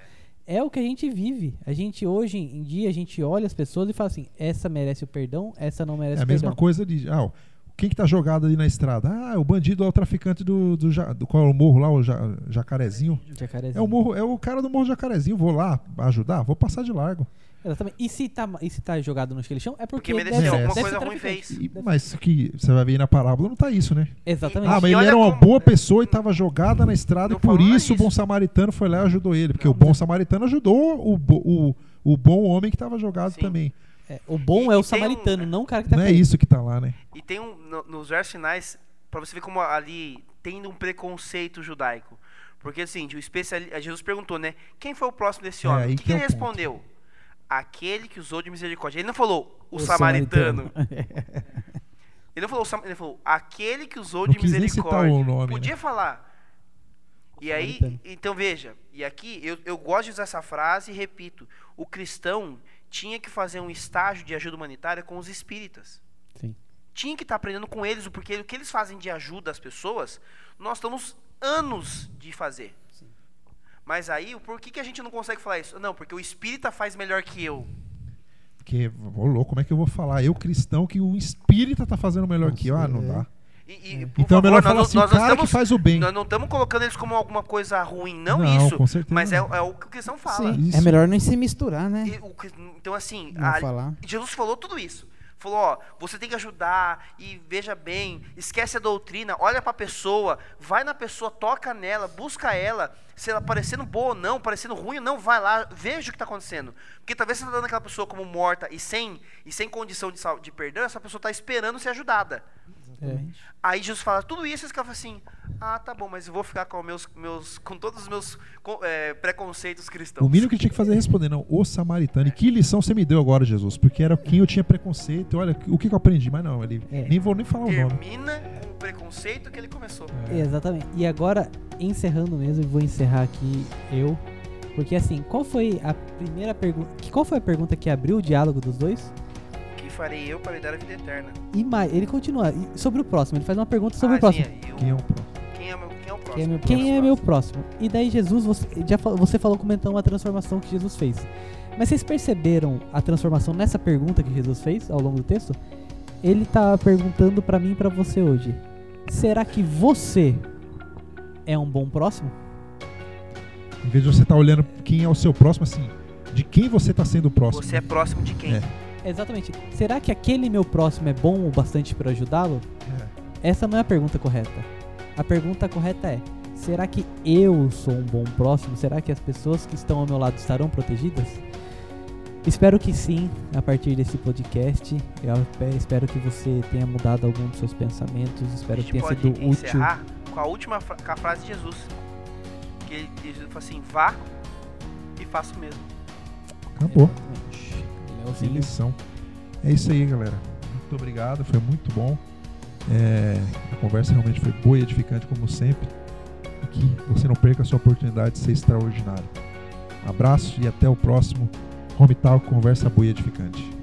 É o que a gente vive. A gente hoje em dia a gente olha as pessoas e fala assim: essa merece o perdão, essa não merece É a o mesma perdão. coisa de. Ah, quem que tá jogado ali na estrada? Ah, o bandido é o traficante do, do, ja- do qual é o morro lá, o ja- Jacarezinho. Jacarezinho. É o morro, é o cara do morro Jacarezinho. Vou lá ajudar, vou passar de largo. Exatamente. E se tá, e se tá jogado no chão, é porque, Porque mereceu deve- alguma deve coisa ser ruim fez. E- mas que você vai ver aí na parábola, não tá isso, né? Exatamente. Ah, mas E ele era uma como- boa pessoa e estava jogada na estrada Não e por falou isso o isso. bom samaritano foi lá e ajudou ele. Porque o bom samaritano ajudou o, o, o bom homem que estava jogado Sim. também. É, o bom E- é o tem um- samaritano, não o cara que tá Não é isso que tá lá, né? E tem um. no- nos versos finais, pra você ver como ali tem um preconceito judaico. Porque assim, o especiali... Jesus perguntou, né? Quem foi o próximo desse É, homem? aí O que, que que é ele ponto. respondeu? aquele que usou de misericórdia. Ele não falou o, O samaritano. samaritano. Ele não falou, o sam- ele falou aquele que usou Não de misericórdia. o nome, Podia né? falar. E aí, samaritano. então veja, e aqui eu, eu gosto de usar essa frase e repito: o cristão tinha que fazer um estágio de ajuda humanitária com os espíritas. Sim. Tinha que estar aprendendo com eles, porque o que eles fazem de ajuda às pessoas, nós estamos anos de fazer. Mas aí, por que, que a gente não consegue falar isso? Não, porque o espírita faz melhor que eu. Porque, ô louco, como é que eu vou falar? Eu cristão que o espírita tá fazendo melhor que eu? Ah, não dá. E, e, por Então é melhor favor, falar nós, assim, nós o não cara que estamos- faz o bem. Nós não estamos colocando eles como alguma coisa ruim, não, Não, isso. com certeza Mas é, não. é o que o cristão fala. Isso. É melhor nem se misturar, né? E o que- então, assim, Não a- falar. Jesus falou tudo isso. Falou, ó, você tem que ajudar e veja bem, esquece a doutrina, olha pra pessoa, vai na pessoa, toca nela, busca ela, se ela parecendo boa ou não, parecendo ruim ou não, vai lá, veja o que está acontecendo. Porque talvez você está dando aquela pessoa como morta e sem, e sem condição de, de perdão, essa pessoa está esperando ser ajudada. É. Aí Jesus fala tudo isso, e esse cara fala assim: Ah, tá bom, mas eu vou ficar com, meus, meus, com todos os meus co- é, preconceitos cristãos. O mínimo que tinha que fazer é responder, não, o samaritano. E que lição você me deu agora, Jesus? Porque era quem eu tinha preconceito. Olha, o que que eu aprendi? Mas não, ele É. nem vou nem falar o nome. Termina com o preconceito que ele começou. É. Exatamente. E agora, encerrando mesmo, vou encerrar aqui eu. Porque assim, qual foi a primeira pergunta. Qual foi a pergunta que abriu o diálogo dos dois? Farei eu para lhe dar a vida eterna? E mais, ele continua. e sobre o próximo, ele faz uma pergunta sobre Ah, o próximo. sim, eu- Quem é o próximo? quem, é meu, quem é o próximo? Quem é meu, é meu próximo? E daí Jesus, você, já você falou comentando uma transformação que Jesus fez. Mas vocês perceberam a transformação nessa pergunta que Jesus fez ao longo do texto? Ele tá perguntando pra mim e pra você hoje. Será que você é um bom próximo? Em vez de você estar olhando quem é o seu próximo, assim, de quem você está sendo próximo. Você é próximo de quem? É. Exatamente. Será que aquele meu próximo é bom o bastante pra ajudá-lo? É. Essa não é a pergunta correta. A pergunta correta é: será que eu sou um bom próximo? Será que as pessoas que estão ao meu lado estarão protegidas? Espero que sim, a partir desse podcast. Eu pe- espero que você tenha mudado algum dos seus pensamentos. Espero que tenha sido útil. encerrar com a última com a frase de Jesus. Que ele, Jesus fala assim: vá e faça o mesmo. Acabou. Exatamente. Leozinho. É isso aí, galera. Muito obrigado, foi muito bom. É, a conversa realmente foi boa e edificante, como sempre. E que você não perca a sua oportunidade de ser extraordinário. Abraço e até o próximo Home Talk Conversa Boa e Edificante.